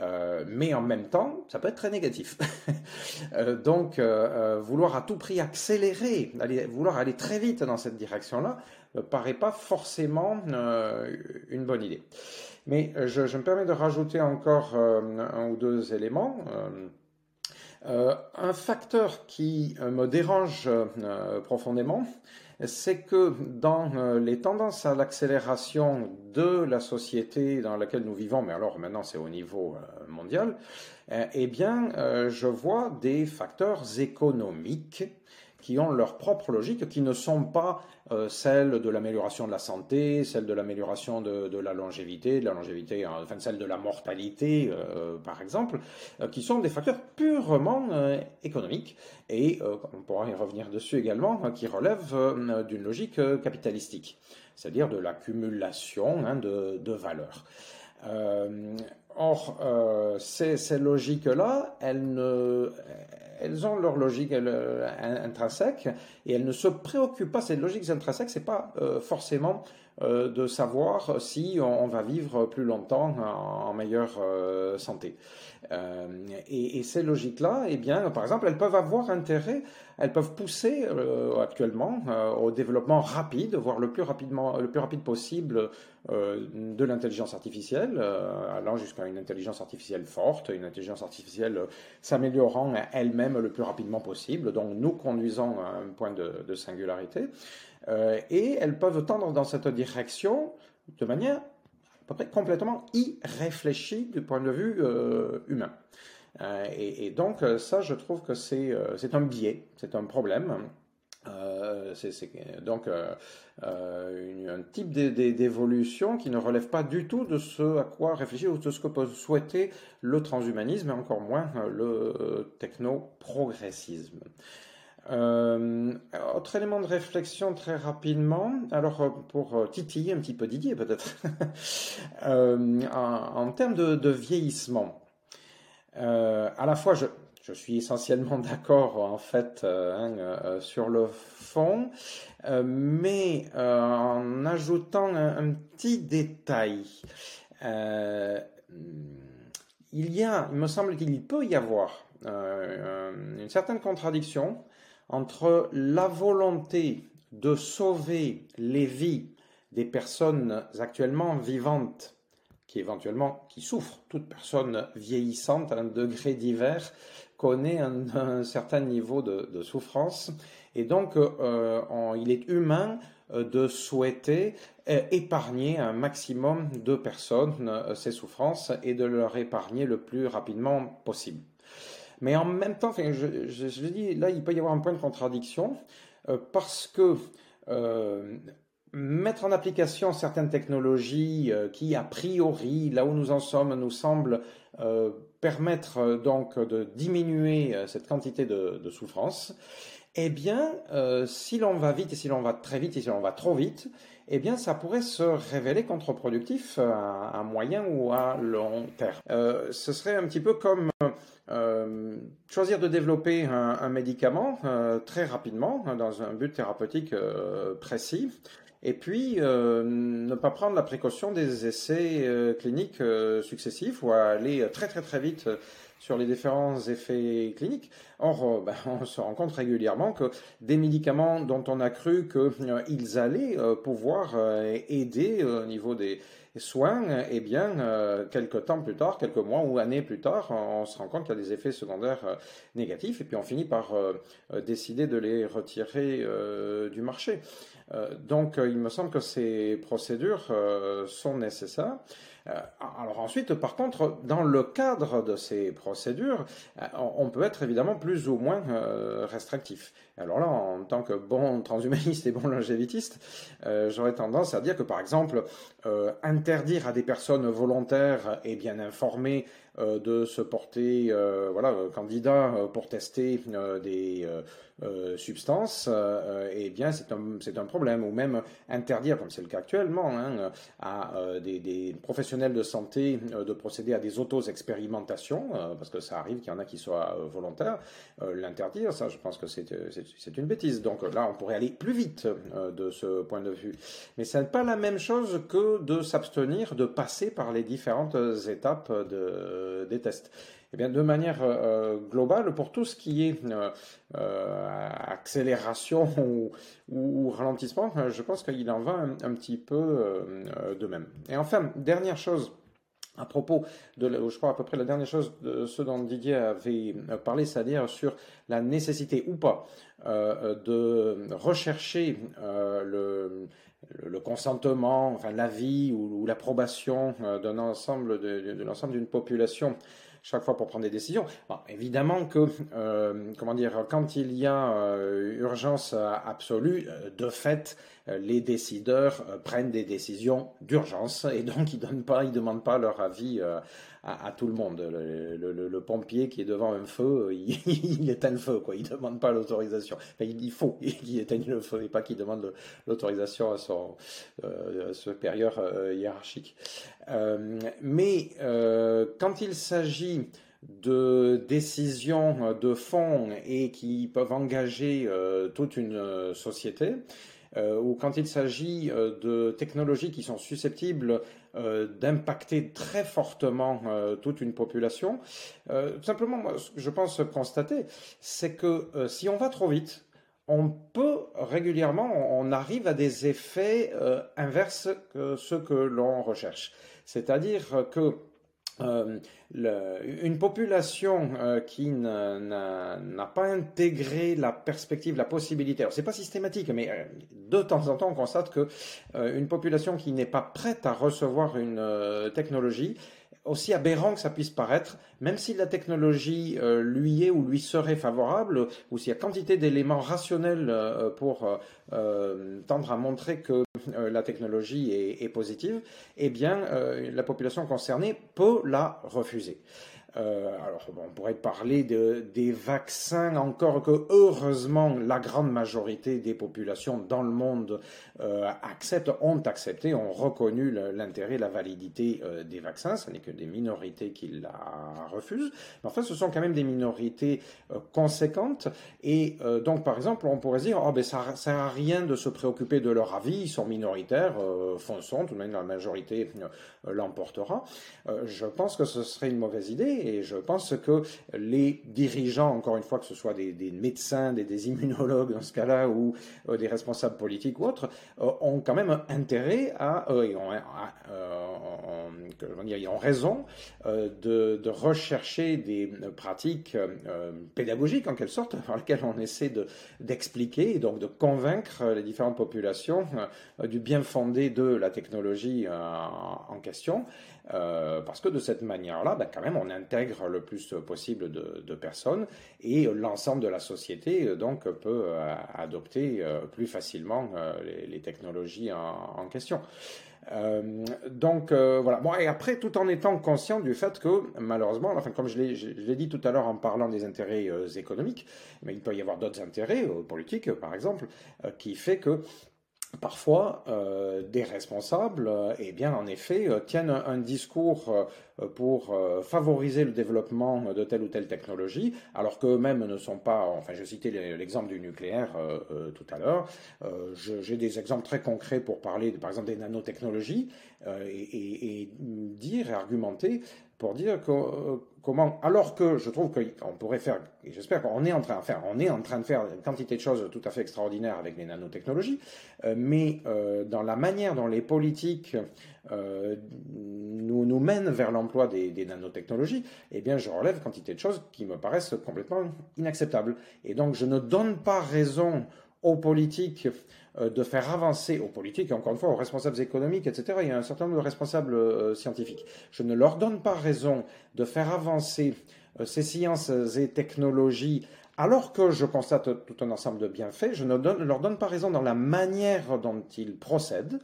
Speaker 4: euh, mais en même temps, ça peut être très négatif. euh, donc, euh, vouloir à tout prix accélérer, vouloir aller très vite dans cette direction-là, me paraît pas forcément une bonne idée. Mais je, me permets de rajouter encore un ou deux éléments. un facteur qui me dérange profondément, c'est que dans les tendances à l'accélération de la société dans laquelle nous vivons, mais alors maintenant c'est au niveau mondial, eh bien, je vois des facteurs économiques qui ont leur propre logique, qui ne sont pas euh, celles de l'amélioration de la santé, celles de l'amélioration de, la longévité, de la longévité, enfin celles de la mortalité, euh, par exemple, euh, qui sont des facteurs purement euh, économiques et, on pourra y revenir dessus également, qui relèvent d'une logique capitalistique, c'est-à-dire de l'accumulation hein, de, valeurs. or, ces logiques-là, elles ne elles ont leur logique euh, intrinsèque et elles ne se préoccupent pas. Ces logiques intrinsèques, c'est pas euh, forcément de savoir si on, va vivre plus longtemps en, meilleure santé. et, ces logiques-là, eh bien, par exemple, elles peuvent avoir intérêt, elles peuvent pousser actuellement au développement rapide, voire le plus rapidement, le plus rapide possible de l'intelligence artificielle, allant jusqu'à une intelligence artificielle forte, une intelligence artificielle s'améliorant elle-même le plus rapidement possible, donc nous conduisant à un point de singularité. Euh, et elles peuvent tendre dans cette direction de manière à peu près complètement irréfléchie du point de vue euh, humain. Euh, et, donc ça, je trouve que c'est un biais, c'est un problème. c'est donc un type d'évolution qui ne relève pas du tout de ce à quoi réfléchir ou de ce que peut souhaiter le transhumanisme et encore moins le technoprogressisme. Euh, autre élément de réflexion très rapidement, alors euh, pour euh, titiller un petit peu Didier peut-être, en, termes de, vieillissement, à la fois je, je suis essentiellement d'accord en fait hein, sur le fond, mais en ajoutant un, un petit détail. il y a, il me semble qu'il peut y avoir une certaine contradiction entre la volonté de sauver les vies des personnes actuellement vivantes qui éventuellement qui souffrent. Toute personne vieillissante à un degré divers connaît un, certain niveau de, souffrance et donc euh, il est humain euh, de souhaiter euh, épargner un maximum de personnes ces souffrances et de leur épargner le plus rapidement possible. Mais en même temps, je, dis, là, il peut y avoir un point de contradiction euh, parce que euh, mettre en application certaines technologies euh, qui, a priori, là où nous en sommes, nous semblent permettre donc de diminuer cette quantité de, souffrance, eh bien, si l'on va vite et si l'on va très vite et si l'on va trop vite, eh bien, ça pourrait se révéler contre-productif à, moyen ou à long terme. ce serait un petit peu comme euh, choisir de développer un, médicament euh, très rapidement hein, dans un but thérapeutique euh, précis. Et puis ne pas prendre la précaution des essais cliniques successifs ou aller très très très vite sur les différents effets cliniques. Or, ben, on se rend compte régulièrement que des médicaments dont on a cru qu'ils allaient pouvoir aider au niveau des, soins, eh bien, euh, quelques temps plus tard, quelques mois ou années plus tard, on se rend compte qu'il y a des effets secondaires euh, négatifs et puis on finit par euh, décider de les retirer du marché. donc, il me semble que ces procédures sont nécessaires. Alors ensuite, par contre, dans le cadre de ces procédures, on peut être évidemment plus ou moins restrictif. Alors là, en tant que bon transhumaniste et bon longévitiste, euh, j'aurais tendance à dire que par exemple, euh, interdire à des personnes volontaires et bien informées euh, de se porter voilà candidat pour tester des substances, eh bien c'est un un problème. Ou même interdire, comme c'est le cas actuellement, hein, à des, des, professionnels de santé de procéder à des auto-expérimentations, parce que ça arrive qu'il y en a qui soient volontaires. L'interdire, ça, je pense que c'est c'est une bêtise. Donc là, on pourrait aller plus vite de ce point de vue. Mais ce n'est pas la même chose que de s'abstenir de passer par les différentes étapes euh, des tests. Eh bien, de manière euh, globale, pour tout ce qui est euh, accélération ou, ralentissement, je pense qu'il en va un, petit peu de même. Et enfin, dernière chose à propos de, je crois à peu près la dernière chose de ce dont Didier avait parlé, c'est-à-dire sur la nécessité ou pas de rechercher le, le, consentement, enfin l'avis ou, l'approbation euh, d'un ensemble de, l'ensemble d'une population chaque fois pour prendre des décisions. évidemment que, euh, comment dire, quand il y a euh, urgence absolue, euh, de fait, les décideurs prennent des décisions d'urgence et donc ils donnent pas, ils demandent pas leur avis à, tout le monde. Le, pompier qui est devant un feu, il, éteint le feu, quoi. Il demande pas l'autorisation. il, faut qu'il éteigne le feu et pas qu'il demande l'autorisation à son supérieur hiérarchique. mais quand il s'agit de décisions de fonds et qui peuvent engager euh, toute une euh, société, ou quand il s'agit de technologies qui sont susceptibles d'impacter très fortement toute une population, simplement, moi, ce que je pense constater, c'est que si on va trop vite, on peut régulièrement, on arrive à des effets inverses que ceux que l'on recherche. C'est-à-dire que euh, une population euh, qui n'a pas intégré la perspective, la possibilité, alors c'est pas systématique, mais euh, de temps en temps on constate que une population qui n'est pas prête à recevoir une technologie aussi aberrant que ça puisse paraître, même si la technologie euh, lui est ou lui serait favorable, ou s'il y a quantité d'éléments rationnels euh, pour euh, tendre à montrer que la technologie est, est, positive, eh bien, la population concernée peut la refuser. Euh, alors, on pourrait parler de, des vaccins, encore que heureusement la grande majorité des populations dans le monde euh, acceptent, ont accepté, ont reconnu l'intérêt, la validité euh, des vaccins. Ce n'est que des minorités qui la refusent. Mais enfin, ce sont quand même des minorités euh, conséquentes. Et donc, par exemple, on pourrait dire, oh, ben, ça sert à rien de se préoccuper de leur avis, ils sont minoritaires, fonçons, tout de même la majorité l'emportera. je pense que ce serait une mauvaise idée et je pense que les dirigeants, encore une fois, que ce soit des, médecins, des, immunologues dans ce cas-là, ou euh, des responsables politiques ou autres, euh, ont quand même intérêt à, euh, et ont, ont, raison de, rechercher des pratiques pédagogiques, en quelque sorte, par lesquelles on essaie d'expliquer et donc de convaincre les différentes populations du bien fondé de la technologie en question. Parce que de cette manière-là, ben, quand même, on intègre le plus possible de, personnes et l'ensemble de la société euh, donc peut euh, adopter plus facilement les, technologies en, question. donc voilà. Bon et après, tout en étant conscient du fait que malheureusement, enfin comme je l'ai dit tout à l'heure en parlant des intérêts économiques, mais il peut y avoir d'autres intérêts politiques, par exemple, qui fait que Parfois, euh, des responsables, euh, eh bien, en effet, euh, tiennent un, discours pour favoriser le développement de telle ou telle technologie, alors qu'eux-mêmes ne sont pas. Enfin, je citais l'exemple du nucléaire tout à l'heure. J'ai des exemples très concrets pour parler, par exemple, des nanotechnologies et, et, dire et argumenter pour dire que, euh, comment, alors que je trouve qu'on pourrait faire, et j'espère qu'on est en train de faire, on est en train de faire une quantité de choses tout à fait extraordinaires avec les nanotechnologies, euh, mais euh, dans la manière dont les politiques nous, mènent vers l'emploi des, nanotechnologies, eh bien, je relève quantité de choses qui me paraissent complètement inacceptables. Et donc, je ne donne pas raison aux politiques de faire avancer aux politiques, et encore une fois aux responsables économiques, etc. Il y a un certain nombre de responsables euh, scientifiques. Je ne leur donne pas raison de faire avancer euh, ces sciences et technologies alors que je constate tout un ensemble de bienfaits, je ne leur donne pas raison dans la manière dont ils procèdent, euh,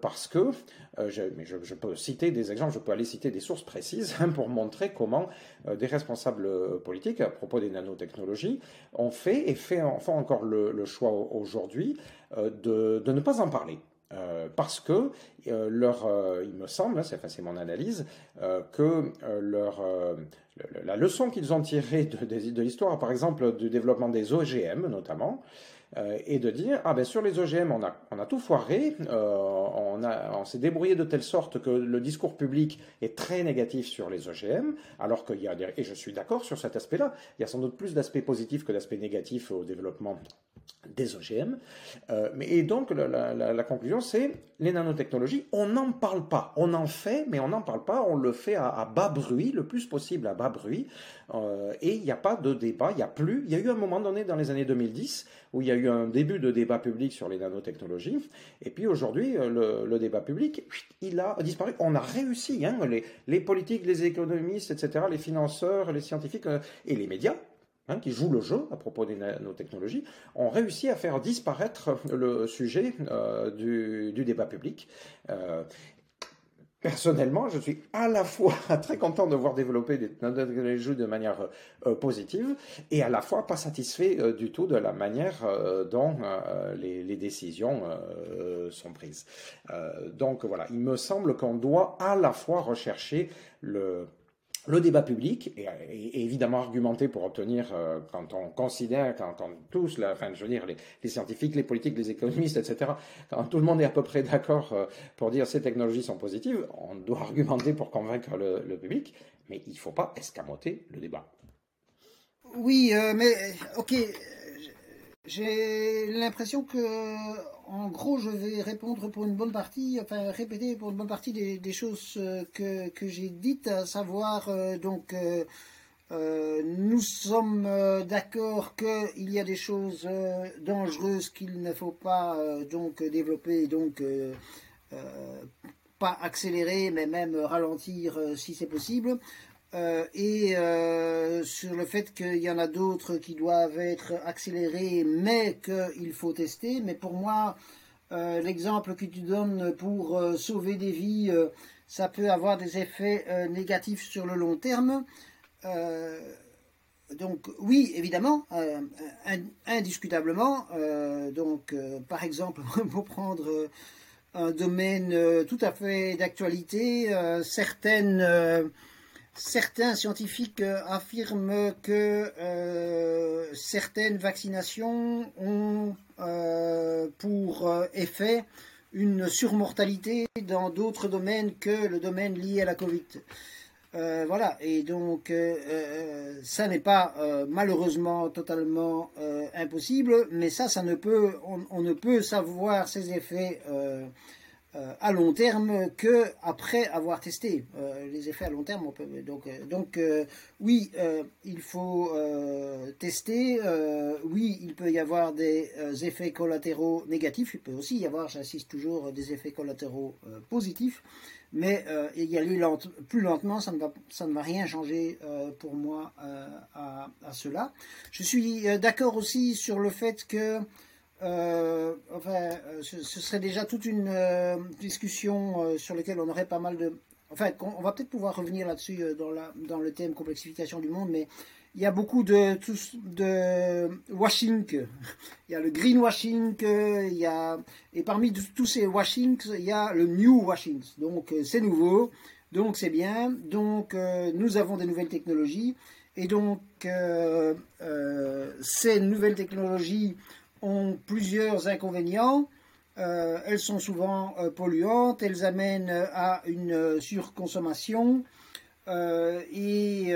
Speaker 4: parce que, euh, je, peux citer des exemples, je peux aller citer des sources précises pour montrer comment euh, des responsables politiques, à propos des nanotechnologies, ont fait et font encore le, choix aujourd'hui de, ne pas en parler. parce que leur, il me semble, hein, c'est mon analyse, que leur, la leçon qu'ils ont tirée de l'histoire, par exemple du développement des OGM notamment, euh, et de dire ah ben sur les OGM on a on a tout foiré, euh, on a on s'est débrouillé de telle sorte que le discours public est très négatif sur les OGM, alors qu'il y a et je suis d'accord sur cet aspect-là, il y a sans doute plus d'aspects positifs que d'aspects négatifs au développement des OGM. Euh, mais, et donc la, conclusion c'est les nanotechnologies, on n'en parle pas, on en fait, mais on n'en parle pas, on le fait à, bas bruit, le plus possible à bas bruit, euh, et il n'y a pas de débat, il n'y a plus, il y a eu un moment donné dans les années 2010 où il y a eu un début de débat public sur les nanotechnologies, et puis aujourd'hui, euh, le, débat public, il a disparu. On a réussi, hein, les, politiques, les économistes, etc., les financeurs, les scientifiques et les médias, Hein, qui jouent le jeu à propos des nanotechnologies, ont réussi à faire disparaître le sujet euh, du, débat public. Euh, Personnellement, je suis à la fois très content de voir développer des nanotechnologies de manière euh, positive et à la fois pas satisfait du tout de la manière dont les, les, décisions sont prises. donc voilà, il me semble qu'on doit à la fois rechercher le le débat public est, évidemment argumenté pour obtenir, euh, quand on considère, quand on tous, la, enfin, je veux dire, les, scientifiques, les politiques, les économistes, etc., quand tout le monde est à peu près d'accord euh, pour dire ces technologies sont positives, on doit argumenter pour convaincre le, public, mais il ne faut pas escamoter le débat.
Speaker 3: Oui, euh, mais ok, j'ai l'impression que, en gros, je vais répondre pour une bonne partie, enfin répéter pour une bonne partie des, choses euh, que, j'ai dites, à savoir euh, donc euh, nous sommes d'accord qu'il y a des choses dangereuses qu'il ne faut pas donc développer, donc pas accélérer, mais même ralentir si c'est possible. Euh, et euh, sur le fait qu'il y en a d'autres qui doivent être accélérés, mais qu'il faut tester. Mais pour moi, euh, l'exemple que tu donnes pour sauver des vies, ça peut avoir des effets négatifs sur le long terme. donc oui, évidemment, indiscutablement. donc par exemple, pour prendre un domaine tout à fait d'actualité, certaines Certains scientifiques euh, affirment que euh, certaines vaccinations ont euh, pour effet une surmortalité dans d'autres domaines que le domaine lié à la Covid. voilà, et donc ça n'est pas malheureusement totalement impossible, mais ça, ça ne peut, on, ne peut savoir ces effets à long terme que après avoir testé euh, les effets à long terme. On peut, donc, euh, donc oui, il faut tester. oui, il peut y avoir des effets collatéraux négatifs. Il peut aussi y avoir, j'insiste toujours, des effets collatéraux positifs. Mais y aller plus lentement, ça ne va, ça ne va rien changer pour moi à, cela. Je suis d'accord aussi sur le fait que euh, enfin, euh, ce, serait déjà toute une euh, discussion sur laquelle on aurait pas mal de. Enfin, on, va peut-être pouvoir revenir là-dessus dans, le thème complexification du monde, mais il y a beaucoup de, de washing. Il y a le greenwashing, il y a, et parmi tous ces washings, il y a le new washing. Donc, c'est nouveau, donc c'est bien. Donc, nous avons des nouvelles technologies. Et donc, ces nouvelles technologies ont plusieurs inconvénients. Euh, elles sont souvent euh, polluantes, elles amènent à une surconsommation et,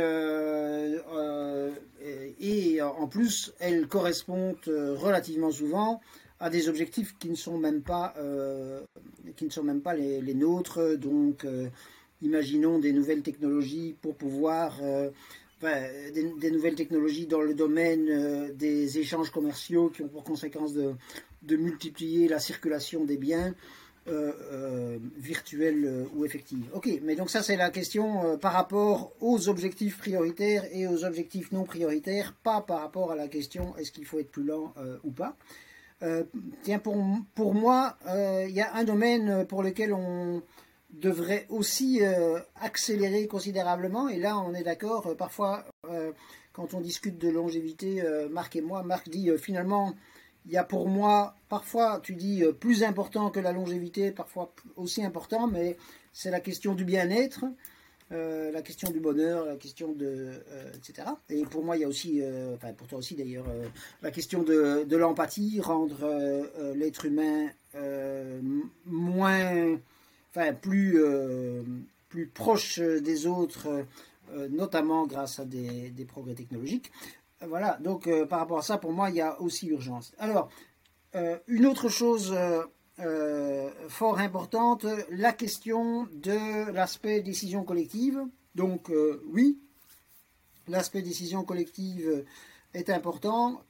Speaker 3: en plus elles correspondent relativement souvent à des objectifs qui ne sont même pas, qui ne sont même pas les nôtres. Donc imaginons des nouvelles technologies pour pouvoir des, nouvelles technologies dans le domaine euh, des échanges commerciaux qui ont pour conséquence de, multiplier la circulation des biens euh, euh, virtuels ou effectifs. Ok, mais donc ça c'est la question par rapport aux objectifs prioritaires et aux objectifs non prioritaires, pas par rapport à la question est-ce qu'il faut être plus lent ou pas. tiens, pour, pour moi, il y a un domaine pour lequel on, devrait aussi euh, accélérer considérablement. Et là, on est d'accord, euh, parfois, euh, quand on discute de longévité, Marc et moi, Marc dit finalement, il y a pour moi, parfois, tu dis plus important que la longévité, parfois aussi important, mais c'est la question du bien-être. la question du bonheur, la question de, etc. Et pour moi, il y a aussi, enfin pour toi aussi d'ailleurs, la question de, de l'empathie, rendre l'être humain moins plus, euh, plus proche des autres, euh, notamment grâce à des, progrès technologiques. Voilà, donc euh, par rapport à ça, pour moi, il y a aussi urgence. Alors, une autre chose fort importante, la question de l'aspect décision collective. Donc oui, l'aspect décision collective est important.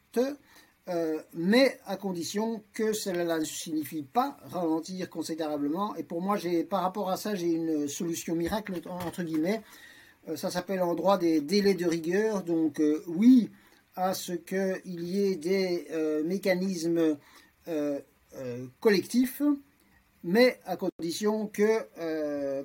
Speaker 3: Euh, mais à condition que cela ne signifie pas ralentir considérablement. Et pour moi, par rapport à ça, j'ai une solution miracle, entre guillemets. Euh, ça s'appelle en droit des délais de rigueur. Donc euh, oui, à ce qu'il y ait des mécanismes collectifs, mais à condition que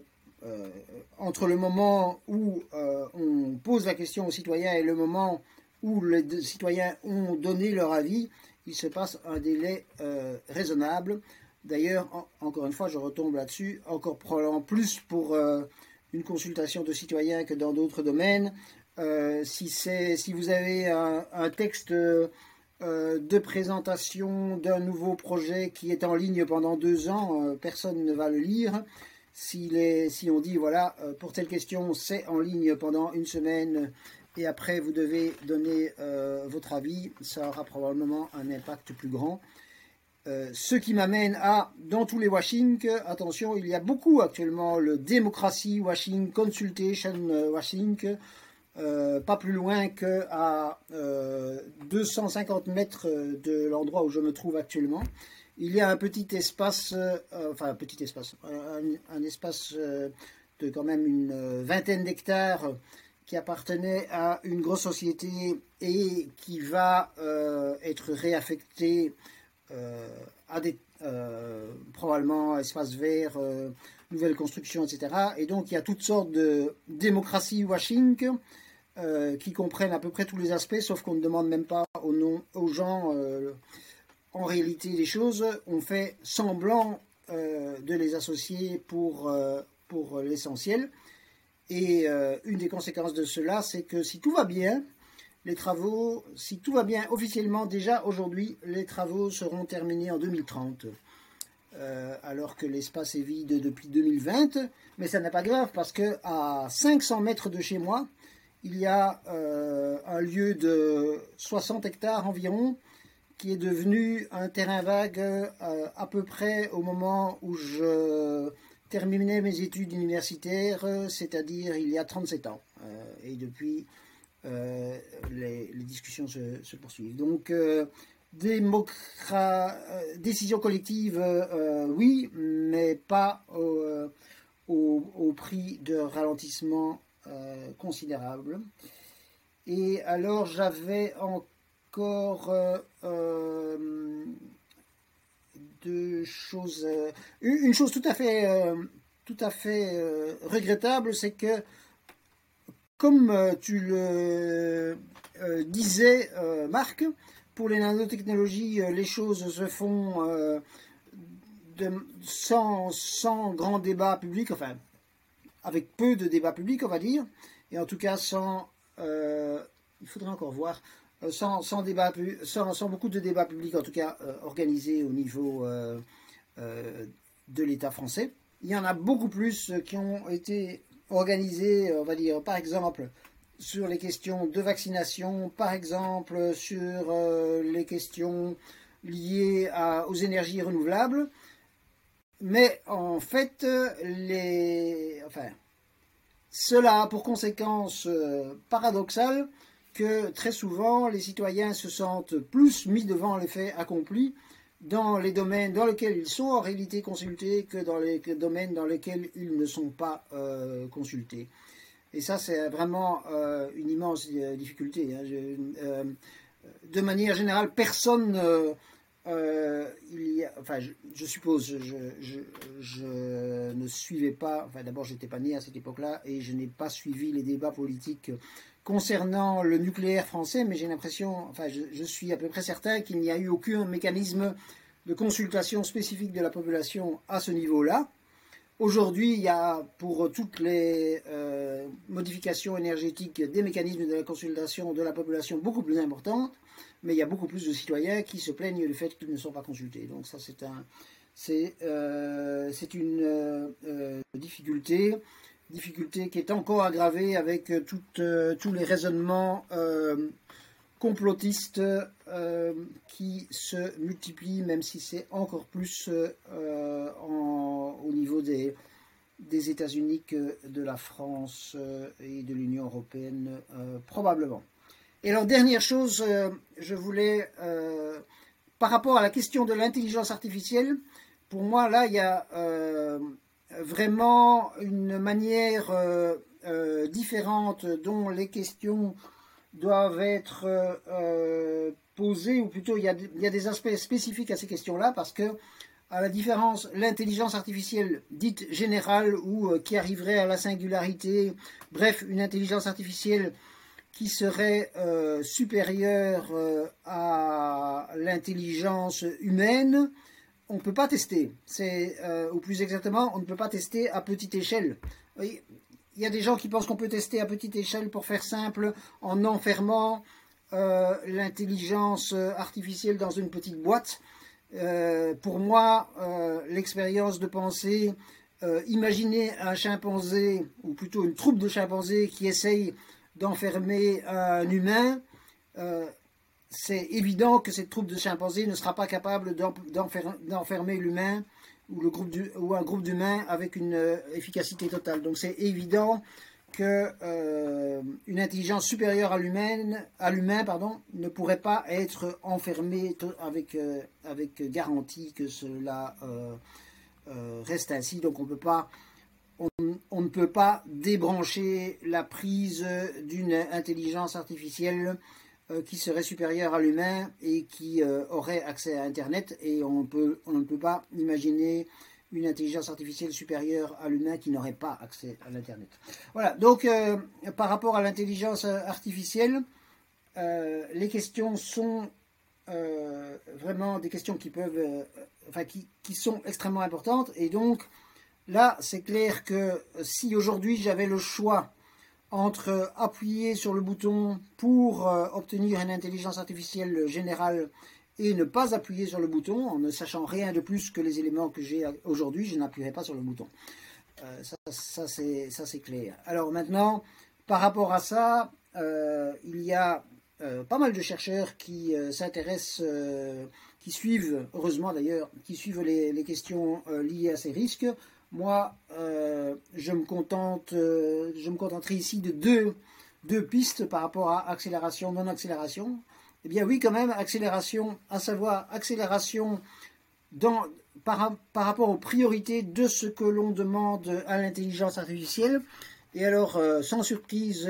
Speaker 3: entre le moment où on pose la question aux citoyens et le moment où les citoyens ont donné leur avis, il se passe un délai euh, raisonnable. D'ailleurs, encore une fois, je retombe là-dessus, encore plus pour euh, une consultation de citoyens que dans d'autres domaines. si, si vous avez un, texte de présentation d'un nouveau projet qui est en ligne pendant deux ans, personne ne va le lire. si on dit, voilà, pour telle question, c'est en ligne pendant une semaine et après vous devez donner euh, votre avis, ça aura probablement un impact plus grand. Euh, ce qui m'amène à, dans tous les washing, attention, il y a beaucoup actuellement le Democracy Washing, Consultation Washing, euh, pas plus loin que à 250 mètres de l'endroit où je me trouve actuellement. Il y a un petit espace, enfin un petit espace, un espace de quand même une vingtaine d'hectares qui appartenait à une grosse société et qui va euh, être réaffecté euh, à des euh, probablement espaces verts, nouvelles constructions, etc. Et donc il y a toutes sortes de démocratie washing qui comprennent à peu près tous les aspects, sauf qu'on ne demande même pas aux, aux gens en réalité les choses. On fait semblant de les associer pour, pour l'essentiel. Et euh, une des conséquences de cela, c'est que si tout va bien, les travaux, si tout va bien officiellement, déjà aujourd'hui, les travaux seront terminés en 2030. Euh, alors que l'espace est vide depuis 2020. Mais ça n'est pas grave parce que à 500 mètres de chez moi, il y a euh, un lieu de 60 hectares environ qui est devenu un terrain vague à peu près au moment où je terminé mes études universitaires, euh, c'est-à-dire il y a 37 ans. Euh, et depuis, euh, les, discussions se, poursuivent. Donc, décision collective, oui, mais pas au, prix de ralentissement considérable. Et alors, j'avais encore choses. Euh, une chose tout à fait, euh, tout à fait euh, regrettable, c'est que, comme tu le disais, Marc, pour les nanotechnologies, les choses se font de, sans, sans grand débat public, enfin, avec peu de débat public, on va dire, et en tout cas sans. il faudrait encore voir euh, sans, beaucoup de débats publics, en tout cas euh, organisés au niveau euh, de l'État français. Il y en a beaucoup plus qui ont été organisés, on va dire, par exemple, sur les questions de vaccination, par exemple, sur les questions liées aux énergies renouvelables. Mais en fait, les, enfin, cela a pour conséquence paradoxale que très souvent les citoyens se sentent plus mis devant les faits accomplis dans les domaines dans lesquels ils sont en réalité consultés que dans les domaines dans lesquels ils ne sont pas euh, consultés. Et ça, c'est vraiment euh, une immense euh, difficulté. Hein. de manière générale, personne, enfin, je, suppose, je, je, ne suivais pas, enfin, d'abord, j'étais pas né à cette époque-là et je n'ai pas suivi les débats politiques concernant le nucléaire français, mais j'ai l'impression, enfin je, suis à peu près certain qu'il n'y a eu aucun mécanisme de consultation spécifique de la population à ce niveau-là. Aujourd'hui, il y a pour toutes les euh, modifications énergétiques des mécanismes de la consultation de la population beaucoup plus importants, mais il y a beaucoup plus de citoyens qui se plaignent du fait qu'ils ne sont pas consultés. Donc ça, c'est un, c'est, euh, une euh, difficulté difficulté qui est encore aggravée avec euh, euh, tous les raisonnements euh, complotistes qui se multiplient, même si c'est encore plus au niveau des, des États-Unis que de la France et de l'Union européenne, probablement. Et alors, dernière chose, je voulais, par rapport à la question de l'intelligence artificielle, pour moi, là, il y a vraiment une manière euh, euh, différente dont les questions doivent être euh, posées, ou plutôt il y, a, des aspects spécifiques à ces questions-là, parce que, à la différence, l'intelligence artificielle dite générale ou qui arriverait à la singularité, bref, une intelligence artificielle qui serait supérieure à l'intelligence humaine, on ne peut pas tester. C'est, euh, ou plus exactement, on ne peut pas tester à petite échelle. il y a des gens qui pensent qu'on peut tester à petite échelle pour faire simple en enfermant euh, l'intelligence artificielle dans une petite boîte. Euh, pour moi, euh, l'expérience de penser, imaginer un chimpanzé, ou plutôt une troupe de chimpanzés qui essaye d'enfermer un humain, c'est évident que cette troupe de chimpanzés ne sera pas capable d'enfermer l'humain ou, un groupe d'humains avec une euh, efficacité totale. Donc c'est évident que euh, intelligence supérieure à l'humain, ne pourrait pas être enfermée avec euh, avec garantie que cela reste ainsi. Donc on ne peut pas débrancher la prise d'une intelligence artificielle qui serait supérieur à l'humain et qui euh, aurait accès à Internet. Et on, ne peut pas imaginer une intelligence artificielle supérieure à l'humain qui n'aurait pas accès à l'Internet. Voilà, donc euh, par rapport à l'intelligence artificielle, les questions sont vraiment des questions qui peuvent, enfin qui, sont extrêmement importantes. Et donc là, c'est clair que si aujourd'hui j'avais le choix entre appuyer sur le bouton pour euh, obtenir une intelligence artificielle générale et ne pas appuyer sur le bouton en ne sachant rien de plus que les éléments que j'ai aujourd'hui, je n'appuierai pas sur le bouton. Euh, ça, c'est clair. Alors maintenant, par rapport à ça, euh, il y a pas mal de chercheurs qui s'intéressent, qui suivent, heureusement d'ailleurs, qui suivent les questions liées à ces risques. Moi, euh, je, me contente, euh, je me contenterai ici de deux, deux pistes par rapport à accélération, non-accélération. Eh bien oui, quand même, accélération, à savoir accélération dans, par, par rapport aux priorités de ce que l'on demande à l'intelligence artificielle. Et alors, euh, sans surprise,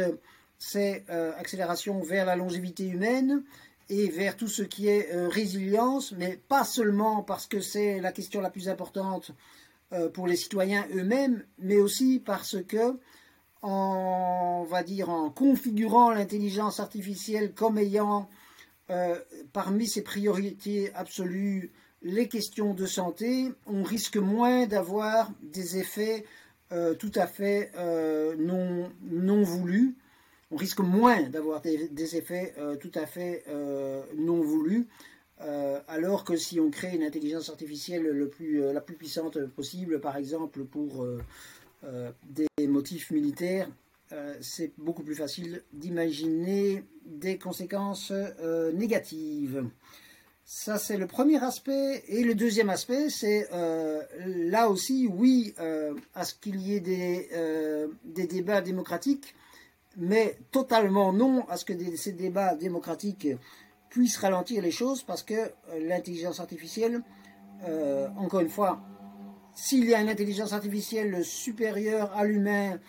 Speaker 3: c'est accélération vers la longévité humaine et vers tout ce qui est résilience, mais pas seulement parce que c'est la question la plus importante pour les citoyens eux-mêmes, mais aussi parce que, en, on va dire, en configurant l'intelligence artificielle comme ayant euh, parmi ses priorités absolues les questions de santé, on risque moins d'avoir des effets euh, tout à fait non, voulus. On risque moins d'avoir des, effets tout à fait non voulus. Euh, alors que si on crée une intelligence artificielle euh, la plus puissante possible, par exemple pour euh, des motifs militaires, c'est beaucoup plus facile d'imaginer des conséquences négatives. Ça, c'est le premier aspect. Et le deuxième aspect, c'est là aussi, oui, à ce qu'il y ait des, débats démocratiques, mais totalement non à ce que ces débats démocratiques puisse ralentir les choses parce que euh, l'intelligence artificielle, euh, encore une fois, s'il y a une intelligence artificielle supérieure à l'humain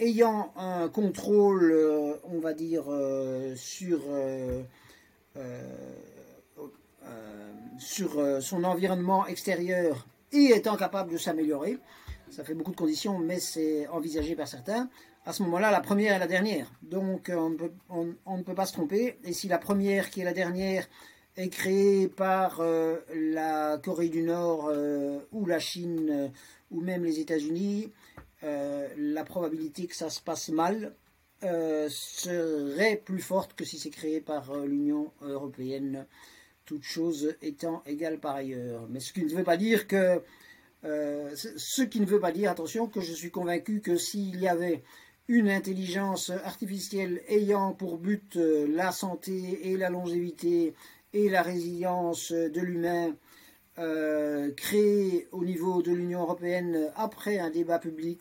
Speaker 3: ayant un contrôle, euh, on va dire, sur, sur son environnement extérieur et étant capable de s'améliorer, ça fait beaucoup de conditions, mais c'est envisagé par certains, à ce moment-là, la première est la dernière. Donc euh, on, ne peut pas se tromper. Et si la première qui est la dernière est créée par euh, la Corée du Nord euh, ou la Chine ou même les États-Unis, la probabilité que ça se passe mal serait plus forte que si c'est créé par l'Union européenne, toutes choses étant égales par ailleurs. Mais ce qui ne veut pas dire que ce qui ne veut pas dire, attention, que je suis convaincu que s'il y avait une intelligence artificielle ayant pour but euh, la santé et la longévité et la résilience de l'humain euh, créée au niveau de l'Union européenne après un débat public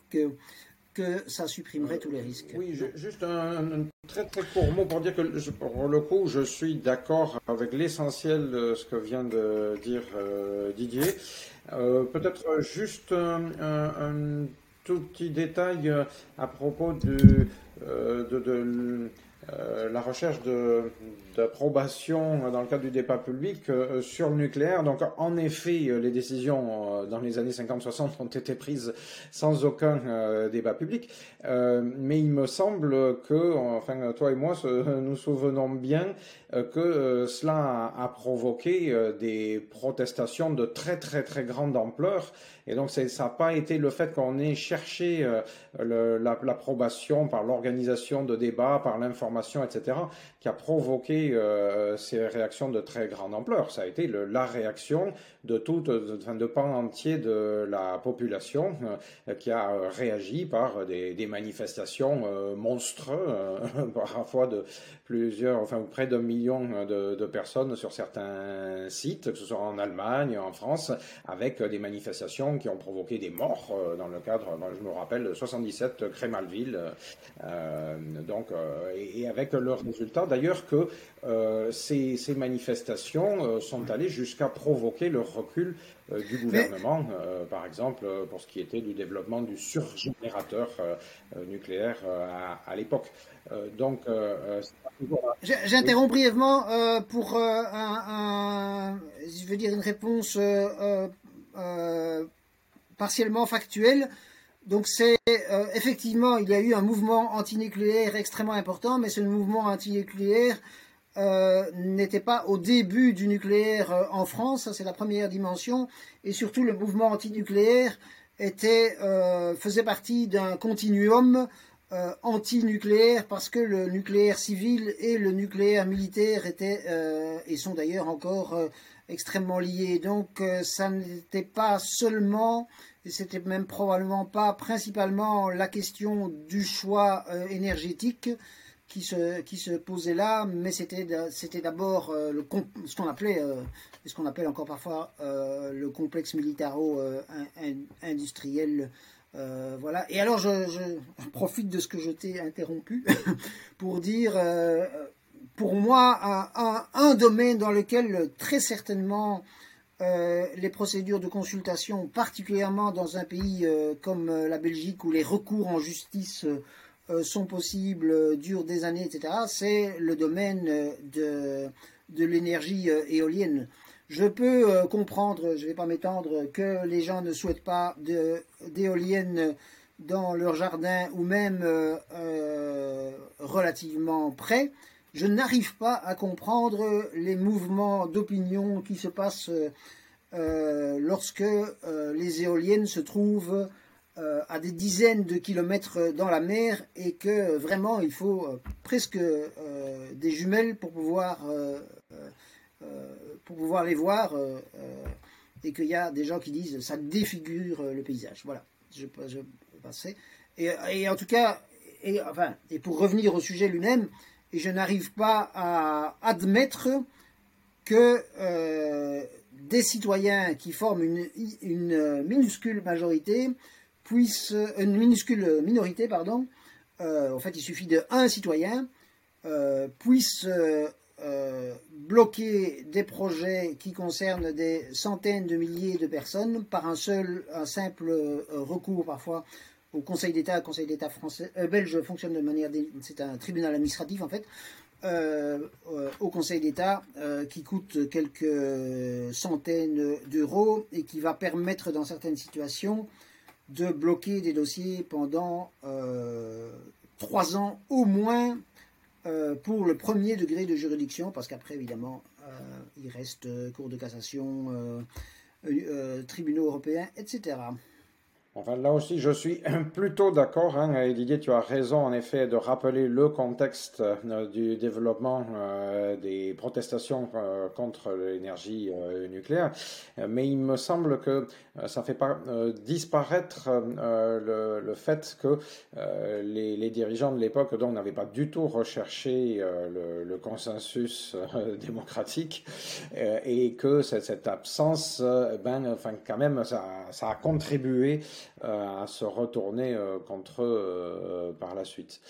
Speaker 3: que ça supprimerait tous les risques.
Speaker 4: Oui, juste un, très très court mot pour dire que pour le coup, je suis d'accord avec l'essentiel de ce que vient de dire euh, Didier. Peut-être juste un tout petit détail euh, à propos de, euh, de, euh, la recherche d'approbation dans le cadre du débat public sur le nucléaire. Donc, en effet, les décisions dans les années 50-60 ont été prises sans aucun débat public. mais il me semble que, enfin, toi et moi, nous souvenons bien que cela a, provoqué des protestations de très très très grande ampleur. Et donc ça n'a pas été le fait qu'on ait cherché l'approbation par l'organisation de débats, par l'information, etc., qui a provoqué ces réactions de très grande ampleur. Ça a été la réaction de tout, de, de pan entier de la population qui a réagi par des, manifestations monstres, parfois de plusieurs, enfin près d'un million de, personnes sur certains sites, que ce soit en Allemagne, en France, avec des manifestations qui ont provoqué des morts euh, dans le cadre, je me rappelle, 77 Crémalville, euh, donc, euh, et, avec le résultat d'ailleurs que euh, ces, ces, manifestations sont allées jusqu'à provoquer le recul du gouvernement, par exemple, pour ce qui était du développement du surgénérateur nucléaire à, à l'époque. donc,
Speaker 3: J'interromps brièvement euh, pour euh, un, un, je veux dire une réponse euh, partiellement factuelle. Donc c'est effectivement il y a eu un mouvement antinucléaire extrêmement important, mais ce mouvement antinucléaire n'était pas au début du nucléaire en France, c'est la première dimension, et surtout le mouvement antinucléaire était faisait partie d'un continuum euh, anti-nucléaire parce que le nucléaire civil et le nucléaire militaire étaient euh, et sont d'ailleurs encore euh, extrêmement liés. Donc ça n'était pas seulement c'était même probablement pas principalement la question du choix énergétique qui se, qui se posait là, mais c'était d'abord le ce qu'on appelait ce qu'on appelle encore parfois le complexe militaro-industriel euh, voilà. Et alors, je, profite de ce que je t'ai interrompu pour dire, euh, pour moi, un, domaine dans lequel très certainement euh, les procédures de consultation, particulièrement dans un pays euh, comme la Belgique où les recours en justice euh, sont possibles, durent des années, etc., c'est le domaine de, de l'énergie éolienne. Je peux euh, comprendre, je ne vais pas m'étendre, que les gens ne souhaitent pas d'éoliennes dans leur jardin ou même euh, euh, relativement près. Je n'arrive pas à comprendre les mouvements d'opinion qui se passent lorsque les éoliennes se trouvent à des dizaines de kilomètres dans la mer et que vraiment il faut presque des jumelles pour pouvoir euh, pour pouvoir les voir euh, euh, et qu'il y a des gens qui disent ça défigure le paysage. Voilà, je, je passerai. Et, et, en tout cas, et, enfin, et pour revenir au sujet lui-même, et je n'arrive pas à admettre que euh, des citoyens qui forment une, minuscule majorité puissent, une minuscule minorité, pardon, euh, en fait il suffit de un citoyen, euh, puisse euh, bloquer des projets qui concernent des centaines de milliers de personnes par un seul, un simple recours parfois au Conseil d'État. Le Conseil d'État français, euh, belge fonctionne de manière, c'est un tribunal administratif en fait. au Conseil d'État qui coûte quelques centaines d'euros et qui va permettre dans certaines situations de bloquer des dossiers pendant trois ans au moins euh, pour le premier degré de juridiction, parce qu'après, évidemment, euh, il reste euh, Cour de cassation, tribunaux européens, etc.
Speaker 4: Enfin, là aussi, je suis plutôt d'accord. Hein, Didier, tu as raison, en effet, de rappeler le contexte euh, du développement euh, des protestations euh, contre l'énergie nucléaire. Mais il me semble que ça fait pas disparaître le, fait que les, dirigeants de l'époque n'avaient pas du tout recherché le, consensus démocratique et que cette, absence, ben, enfin, quand même, ça, a contribué à se retourner euh, contre eux euh, par la suite.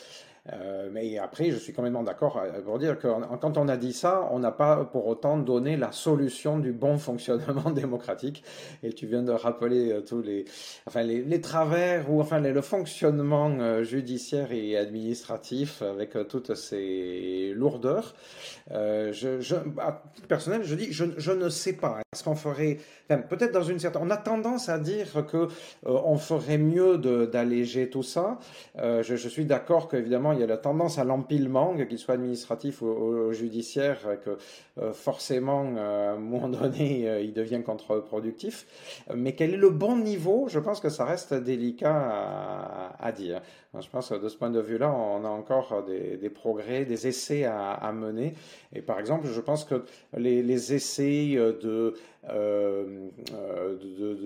Speaker 4: Euh, mais après, je suis complètement d'accord pour dire que quand on a dit ça, on n'a pas pour autant donné la solution du bon fonctionnement démocratique. Et tu viens de rappeler tous les, enfin les, travers ou enfin le fonctionnement judiciaire et administratif avec toutes ces lourdeurs. Euh, je, à personnel, je dis, je, ne sais pas. Est-ce qu'on ferait, peut-être dans une certaine, on a tendance à dire que on ferait mieux d'alléger tout ça. Euh, je, je, suis d'accord qu'évidemment il y a la tendance à l'empilement, qu'il soit administratif ou, judiciaire, que forcément, à un moment donné, il devient contre-productif. Mais quel est le bon niveau? Je pense que ça reste délicat à, dire. Je pense que de ce point de vue-là, on a encore des, progrès, des essais à, mener. Et par exemple, je pense que les, essais de, de,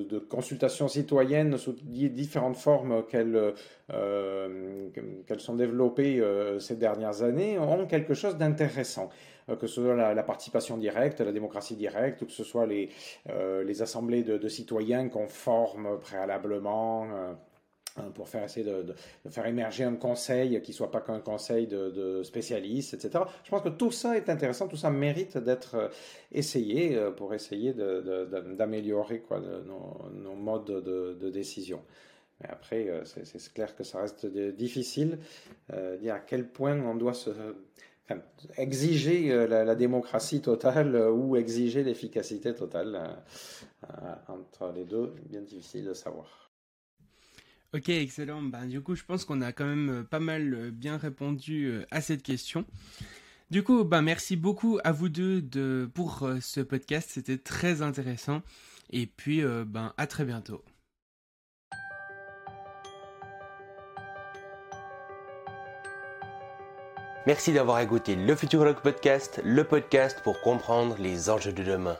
Speaker 4: de, consultation citoyenne sous différentes formes qu'elles euh, sont développées euh, ces dernières années ont quelque chose d'intéressant. Euh, que ce soit la, participation directe, la démocratie directe, ou que ce soit les, les assemblées de, citoyens qu'on forme préalablement pour faire essayer de, faire émerger un conseil qui soit pas qu'un conseil de, spécialistes, etc. Je pense que tout ça est intéressant, tout ça mérite d'être essayé pour essayer d'améliorer nos, nos, modes de, décision. Mais après, euh, c'est clair que ça reste difficile euh, dire à quel point on doit exiger euh, la, démocratie totale ou exiger l'efficacité totale entre les deux, bien difficile de savoir.
Speaker 1: Ok, excellent. Ben, du coup, je pense qu'on a quand même pas mal bien répondu à cette question. Du coup, ben, merci beaucoup à vous deux de, pour ce podcast. C'était très intéressant. Et puis, ben, à très bientôt.
Speaker 2: Merci d'avoir écouté le Futurologue Podcast, le podcast pour comprendre les enjeux de demain.